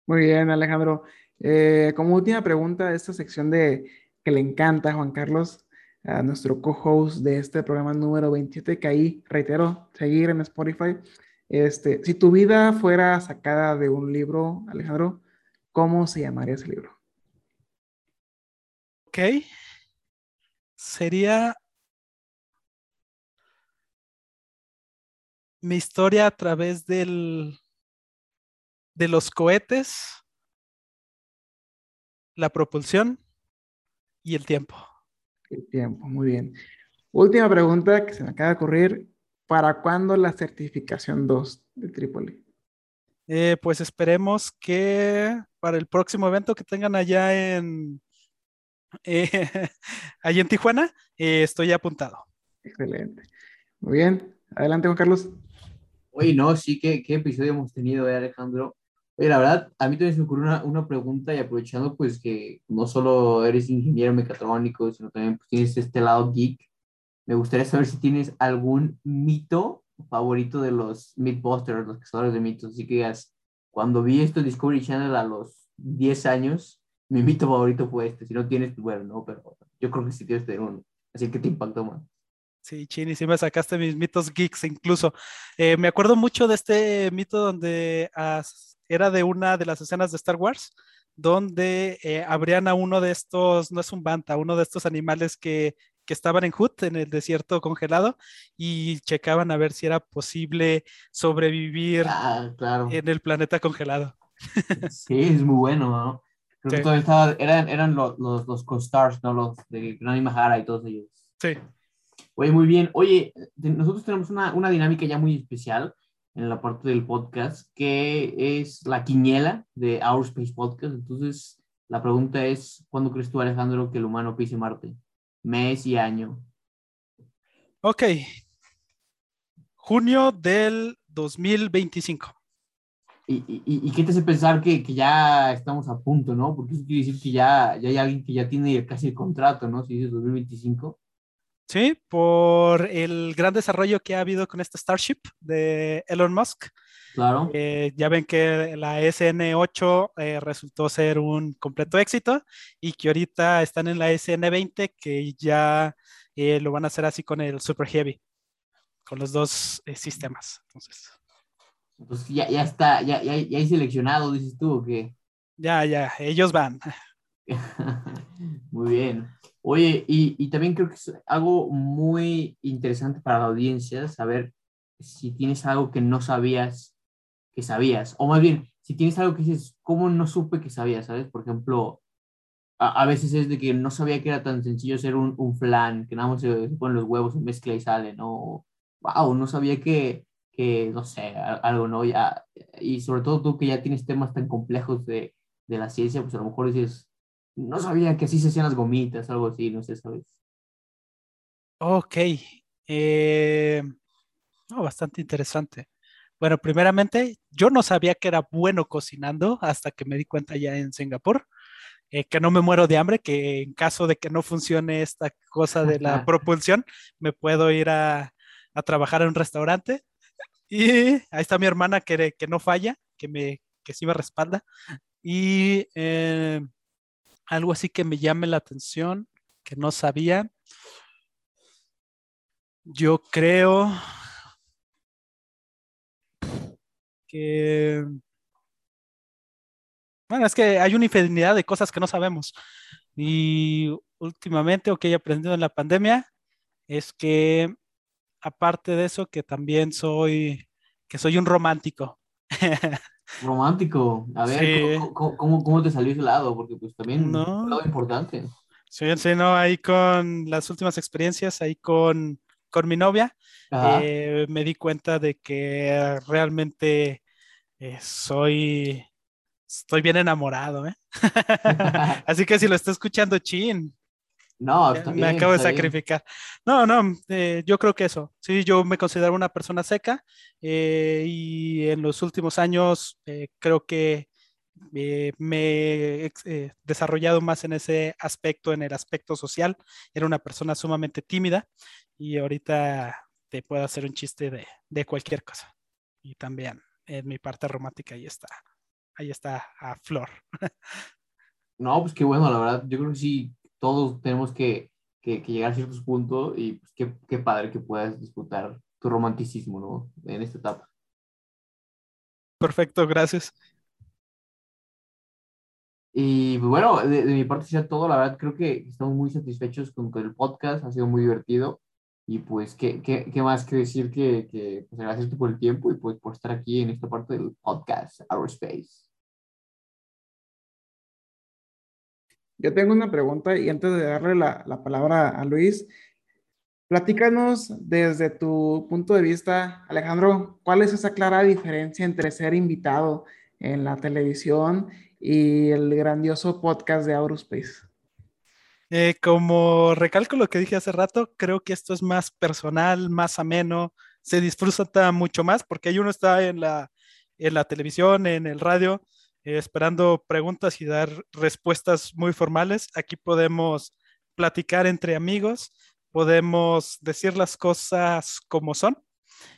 Muy bien, Alejandro. Eh, como última pregunta de esta sección de que le encanta a Juan Carlos, a nuestro co-host de este programa número 27, que ahí, reitero, seguir en Spotify. Este, si tu vida fuera sacada de un libro, Alejandro, ¿cómo se llamaría ese libro? Ok. Sería mi historia a través del, de los cohetes, la propulsión y el tiempo. El tiempo, muy bien. Última pregunta que se me acaba de ocurrir. ¿Para cuándo la certificación 2 de Trípoli? Eh, pues esperemos que para el próximo evento que tengan allá en, eh, allá en Tijuana, eh, estoy apuntado. Excelente. Muy bien. Adelante, Juan Carlos. Oye, no, sí, ¿qué, qué episodio hemos tenido, eh, Alejandro? Oye, la verdad, a mí también se me ocurrió una, una pregunta y aprovechando pues que no solo eres ingeniero mecatrónico, sino también pues, tienes este lado geek, me gustaría saber si tienes algún mito favorito de los Mythbusters, los cazadores de mitos. Así que digas, cuando vi esto en Discovery Channel a los 10 años, mi mito favorito fue este. Si no tienes, pues bueno, no, pero yo creo que sí tienes tener uno. Así que te impactó más. Sí, Chini, sí me sacaste mis mitos geeks incluso. Eh, me acuerdo mucho de este mito donde era de una de las escenas de Star Wars, donde eh, abrían a uno de estos, no es un banta, uno de estos animales que, que estaban en Hood, en el desierto congelado, y checaban a ver si era posible sobrevivir Ah, claro. en el planeta congelado. Sí, es muy bueno, ¿no? Creo que Sí. todavía estaba, eran, eran los, los, los co-stars, ¿no? Los de Granny Mahara y todos ellos. Sí. Oye, muy bien. Oye, nosotros tenemos una, una dinámica ya muy especial en la parte del podcast, que es la quiniela de Our Space Podcast. Entonces, la pregunta es, ¿cuándo crees tú, Alejandro, que el humano pise Marte? Mes y año. Ok. Junio del 2025. ¿Y, y, y qué te hace pensar que, que ya estamos a punto, no? Porque eso quiere decir que ya, ya hay alguien que ya tiene casi el contrato, ¿no? Si dices 2025. Sí, por el gran desarrollo que ha habido con este Starship de Elon Musk. Claro. Eh, ya ven que la SN8 eh, resultó ser un completo éxito y que ahorita están en la SN20 que ya eh, lo van a hacer así con el Super Heavy, con los dos eh, sistemas. Entonces, Pues ya, ya está, ya, ya, ya hay seleccionado, dices tú, ¿o qué? ya, ya, ellos van. Muy bien. Oye, y, y también creo que es algo muy interesante para la audiencia saber si tienes algo que no sabías que sabías, o más bien, si tienes algo que dices, ¿cómo no supe que sabías? ¿Sabes? Por ejemplo, a, a veces es de que no sabía que era tan sencillo hacer un, un flan, que nada más se, se ponen los huevos, se mezcla y sale, ¿no? Wow, no sabía que, que no sé, algo, ¿no? Ya, y sobre todo tú que ya tienes temas tan complejos de, de la ciencia, pues a lo mejor dices, no sabía que así se hacían las gomitas, algo así, no sé, ¿sabes? Ok. eh, no, bastante interesante. Bueno, primeramente, yo no sabía que era bueno cocinando hasta que me di cuenta ya en Singapur, eh, que no me muero de hambre, que en caso de que no funcione esta cosa de la propulsión, me puedo ir a, a trabajar en un restaurante. Y ahí está mi hermana que, que no falla, que, me, que sí me respalda. Y eh, algo así que me llame la atención, que no sabía. Yo creo que... Bueno, es que hay una infinidad de cosas que no sabemos. Y últimamente, o que he aprendido en la pandemia, es que aparte de eso, que también soy, que soy un romántico. Romántico. A ver, Sí. ¿cómo, cómo, cómo- cómo te salió ese lado? Porque pues también No. es un lado importante. Sí, sí, no, ahí con las últimas experiencias, ahí con, con mi novia, eh, me di cuenta de que realmente eh, soy, estoy bien enamorado, ¿eh? Así que si lo está escuchando, chin, No, está me bien, acabo de bien. sacrificar. No, no, eh, yo creo que eso. Sí, yo me considero una persona seca eh, y en los últimos años eh, creo que me he desarrollado más en ese aspecto, en el aspecto social. Era una persona sumamente tímida y ahorita te puedo hacer un chiste de, de cualquier cosa. Y también en mi parte romántica ahí está, ahí está a flor. No, pues qué bueno, la verdad. Yo creo que sí, todos tenemos que, que, que llegar a ciertos puntos y pues qué, qué padre que puedas disfrutar tu romanticismo, ¿no? En esta etapa. Perfecto, gracias. Y pues, bueno, de, de mi parte sería todo. La verdad, creo que estamos muy satisfechos con, con el podcast. Ha sido muy divertido. Y pues, ¿qué, qué, qué más que decir que, que pues, agradecerte por el tiempo y pues por estar aquí en esta parte del podcast, Our Space. Yo tengo una pregunta y antes de darle la, la palabra a Luis, platícanos desde tu punto de vista, Alejandro, ¿cuál es esa clara diferencia entre ser invitado en la televisión y el grandioso podcast de Aurospace? Eh, como recalco lo que dije hace rato, creo que esto es más personal, más ameno, se disfruta mucho más porque uno está en la, en la televisión, en el radio, eh, esperando preguntas y dar respuestas muy formales. Aquí podemos platicar entre amigos, podemos decir las cosas como son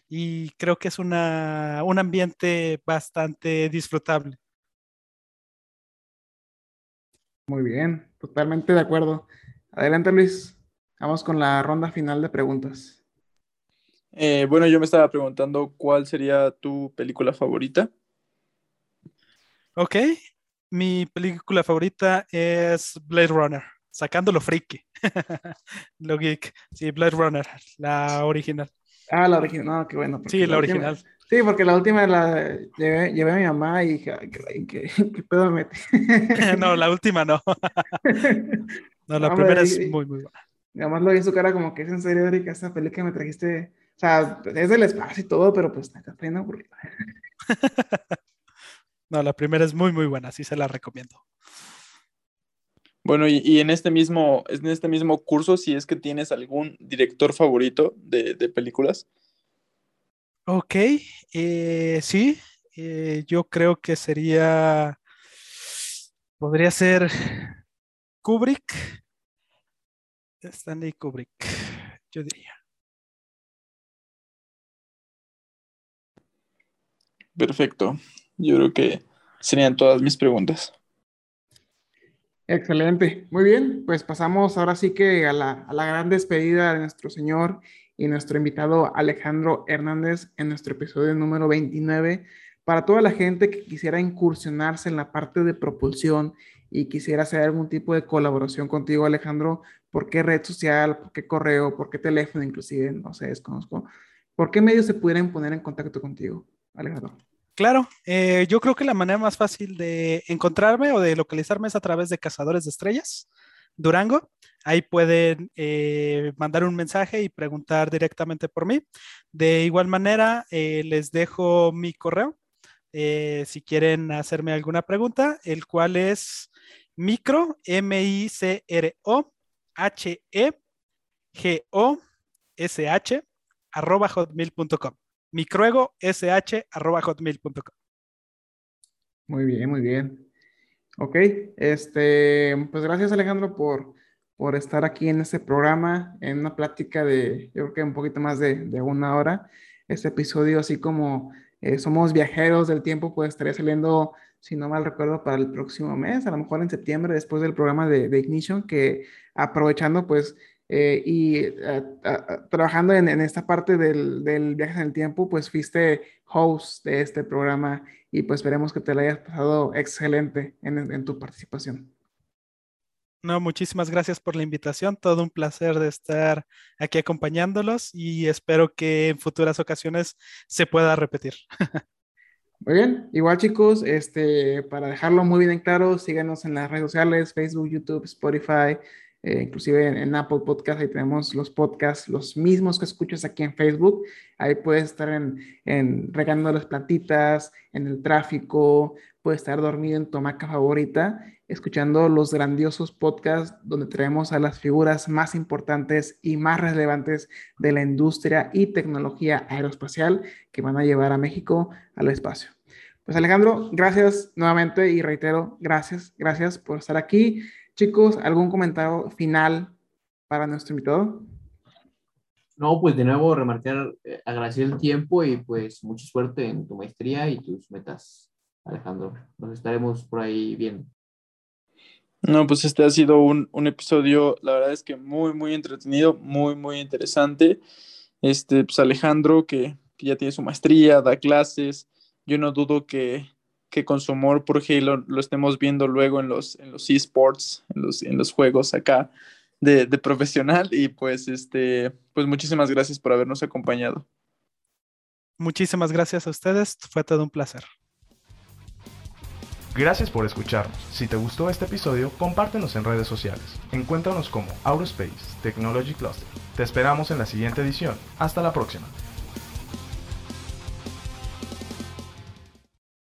y creo que es una, un ambiente bastante disfrutable. Muy bien, totalmente de acuerdo. Adelante, Luis. Vamos con la ronda final de preguntas. Eh, bueno, yo me estaba preguntando cuál sería tu película favorita. Ok, mi película favorita es Blade Runner, sacando lo friki, lo geek. Sí, Blade Runner, la original. Ah, la original, no, qué bueno. Sí, la última- original. sí, porque la última la llevé, llevé a mi mamá y dije, "Ay, ¿qué, qué, qué pedo me metí? No, la última no. No, la No, primera es y- muy, muy buena. Nada más lo vi en su cara como que es en serio, Erika, esta película que me trajiste. O sea, es del espacio y todo, pero pues está bien aburrida. No, la primera es muy, muy buena, sí se la recomiendo. Bueno, y, y en este mismo, en este mismo curso, si es que tienes algún director favorito de, de películas. Ok, eh, sí, eh, yo creo que sería, podría ser Kubrick, Stanley Kubrick. yo diría. Perfecto. Yo creo que serían todas mis preguntas. Excelente. Muy bien, pues pasamos ahora sí que a la, a la gran despedida de nuestro señor y nuestro invitado Alejandro Hernández en nuestro episodio número 29. Para toda la gente que quisiera incursionarse en la parte de propulsión y quisiera hacer algún tipo de colaboración contigo, Alejandro, ¿por qué red social, por qué correo, por qué teléfono inclusive? No sé, desconozco. ¿Por qué medios se pudieran poner en contacto contigo, Alejandro? Claro, eh, yo creo que la manera más fácil de encontrarme o de localizarme es a través de Cazadores de Estrellas, Durango. Ahí pueden eh, mandar un mensaje y preguntar directamente por mí. De igual manera, eh, les dejo mi correo si quieren hacerme alguna pregunta, el cual es micro, M-I-C-R-O, H-E-G-O-S-H, arroba hotmail.com micruego.sh.hotmail.com. Muy bien, muy bien. Ok, este, pues gracias Alejandro por, por estar aquí en este programa, en una plática de, yo creo que un poquito más de, de una hora. Este episodio, así como eh, somos viajeros del tiempo, pues estaría saliendo, si no mal recuerdo, para el próximo mes, a lo mejor en septiembre, después del programa de, de Ignition, que aprovechando, pues eh, y eh, trabajando en, esta parte del, del, viaje en el tiempo, pues fuiste host de este programa y pues esperemos que te lo hayas pasado excelente en, en, tu participación. No, muchísimas gracias por la invitación. Todo un placer de estar aquí acompañándolos y espero que en futuras ocasiones se pueda repetir. Muy bien, igual chicos, este, para dejarlo muy bien en claro, síganos en las redes sociales, Facebook, YouTube, Spotify, eh, inclusive en, Apple Podcast, ahí tenemos los podcasts, los mismos que escuchas aquí en Facebook. Ahí puedes estar en, en regando las plantitas, en el tráfico, puedes estar dormido en tu hamaca favorita, escuchando los grandiosos podcasts donde traemos a las figuras más importantes y más relevantes de la industria y tecnología aeroespacial que van a llevar a México al espacio. Pues Alejandro, gracias nuevamente y reitero, gracias, gracias por estar aquí. Chicos, ¿algún comentario final para nuestro invitado? No, pues de nuevo remarcar, eh, agradecer el tiempo y pues mucha suerte en tu maestría y tus metas, Alejandro. Nos estaremos por ahí viendo. No, pues este ha sido un, un episodio, la verdad es que muy, muy entretenido, muy, muy interesante. Este, pues Alejandro, que, que ya tiene su maestría, da clases, yo no dudo que, que con su amor por Halo lo estemos viendo luego en los, en los esports, en los, en los juegos acá de, de, profesional. Y pues, este, pues muchísimas gracias por habernos acompañado. Muchísimas gracias a ustedes, fue todo un placer. Gracias por escucharnos. Si te gustó este episodio, compártenos en redes sociales. Encuéntranos como Aurospace Technology Cluster. Te esperamos en la siguiente edición. Hasta la próxima.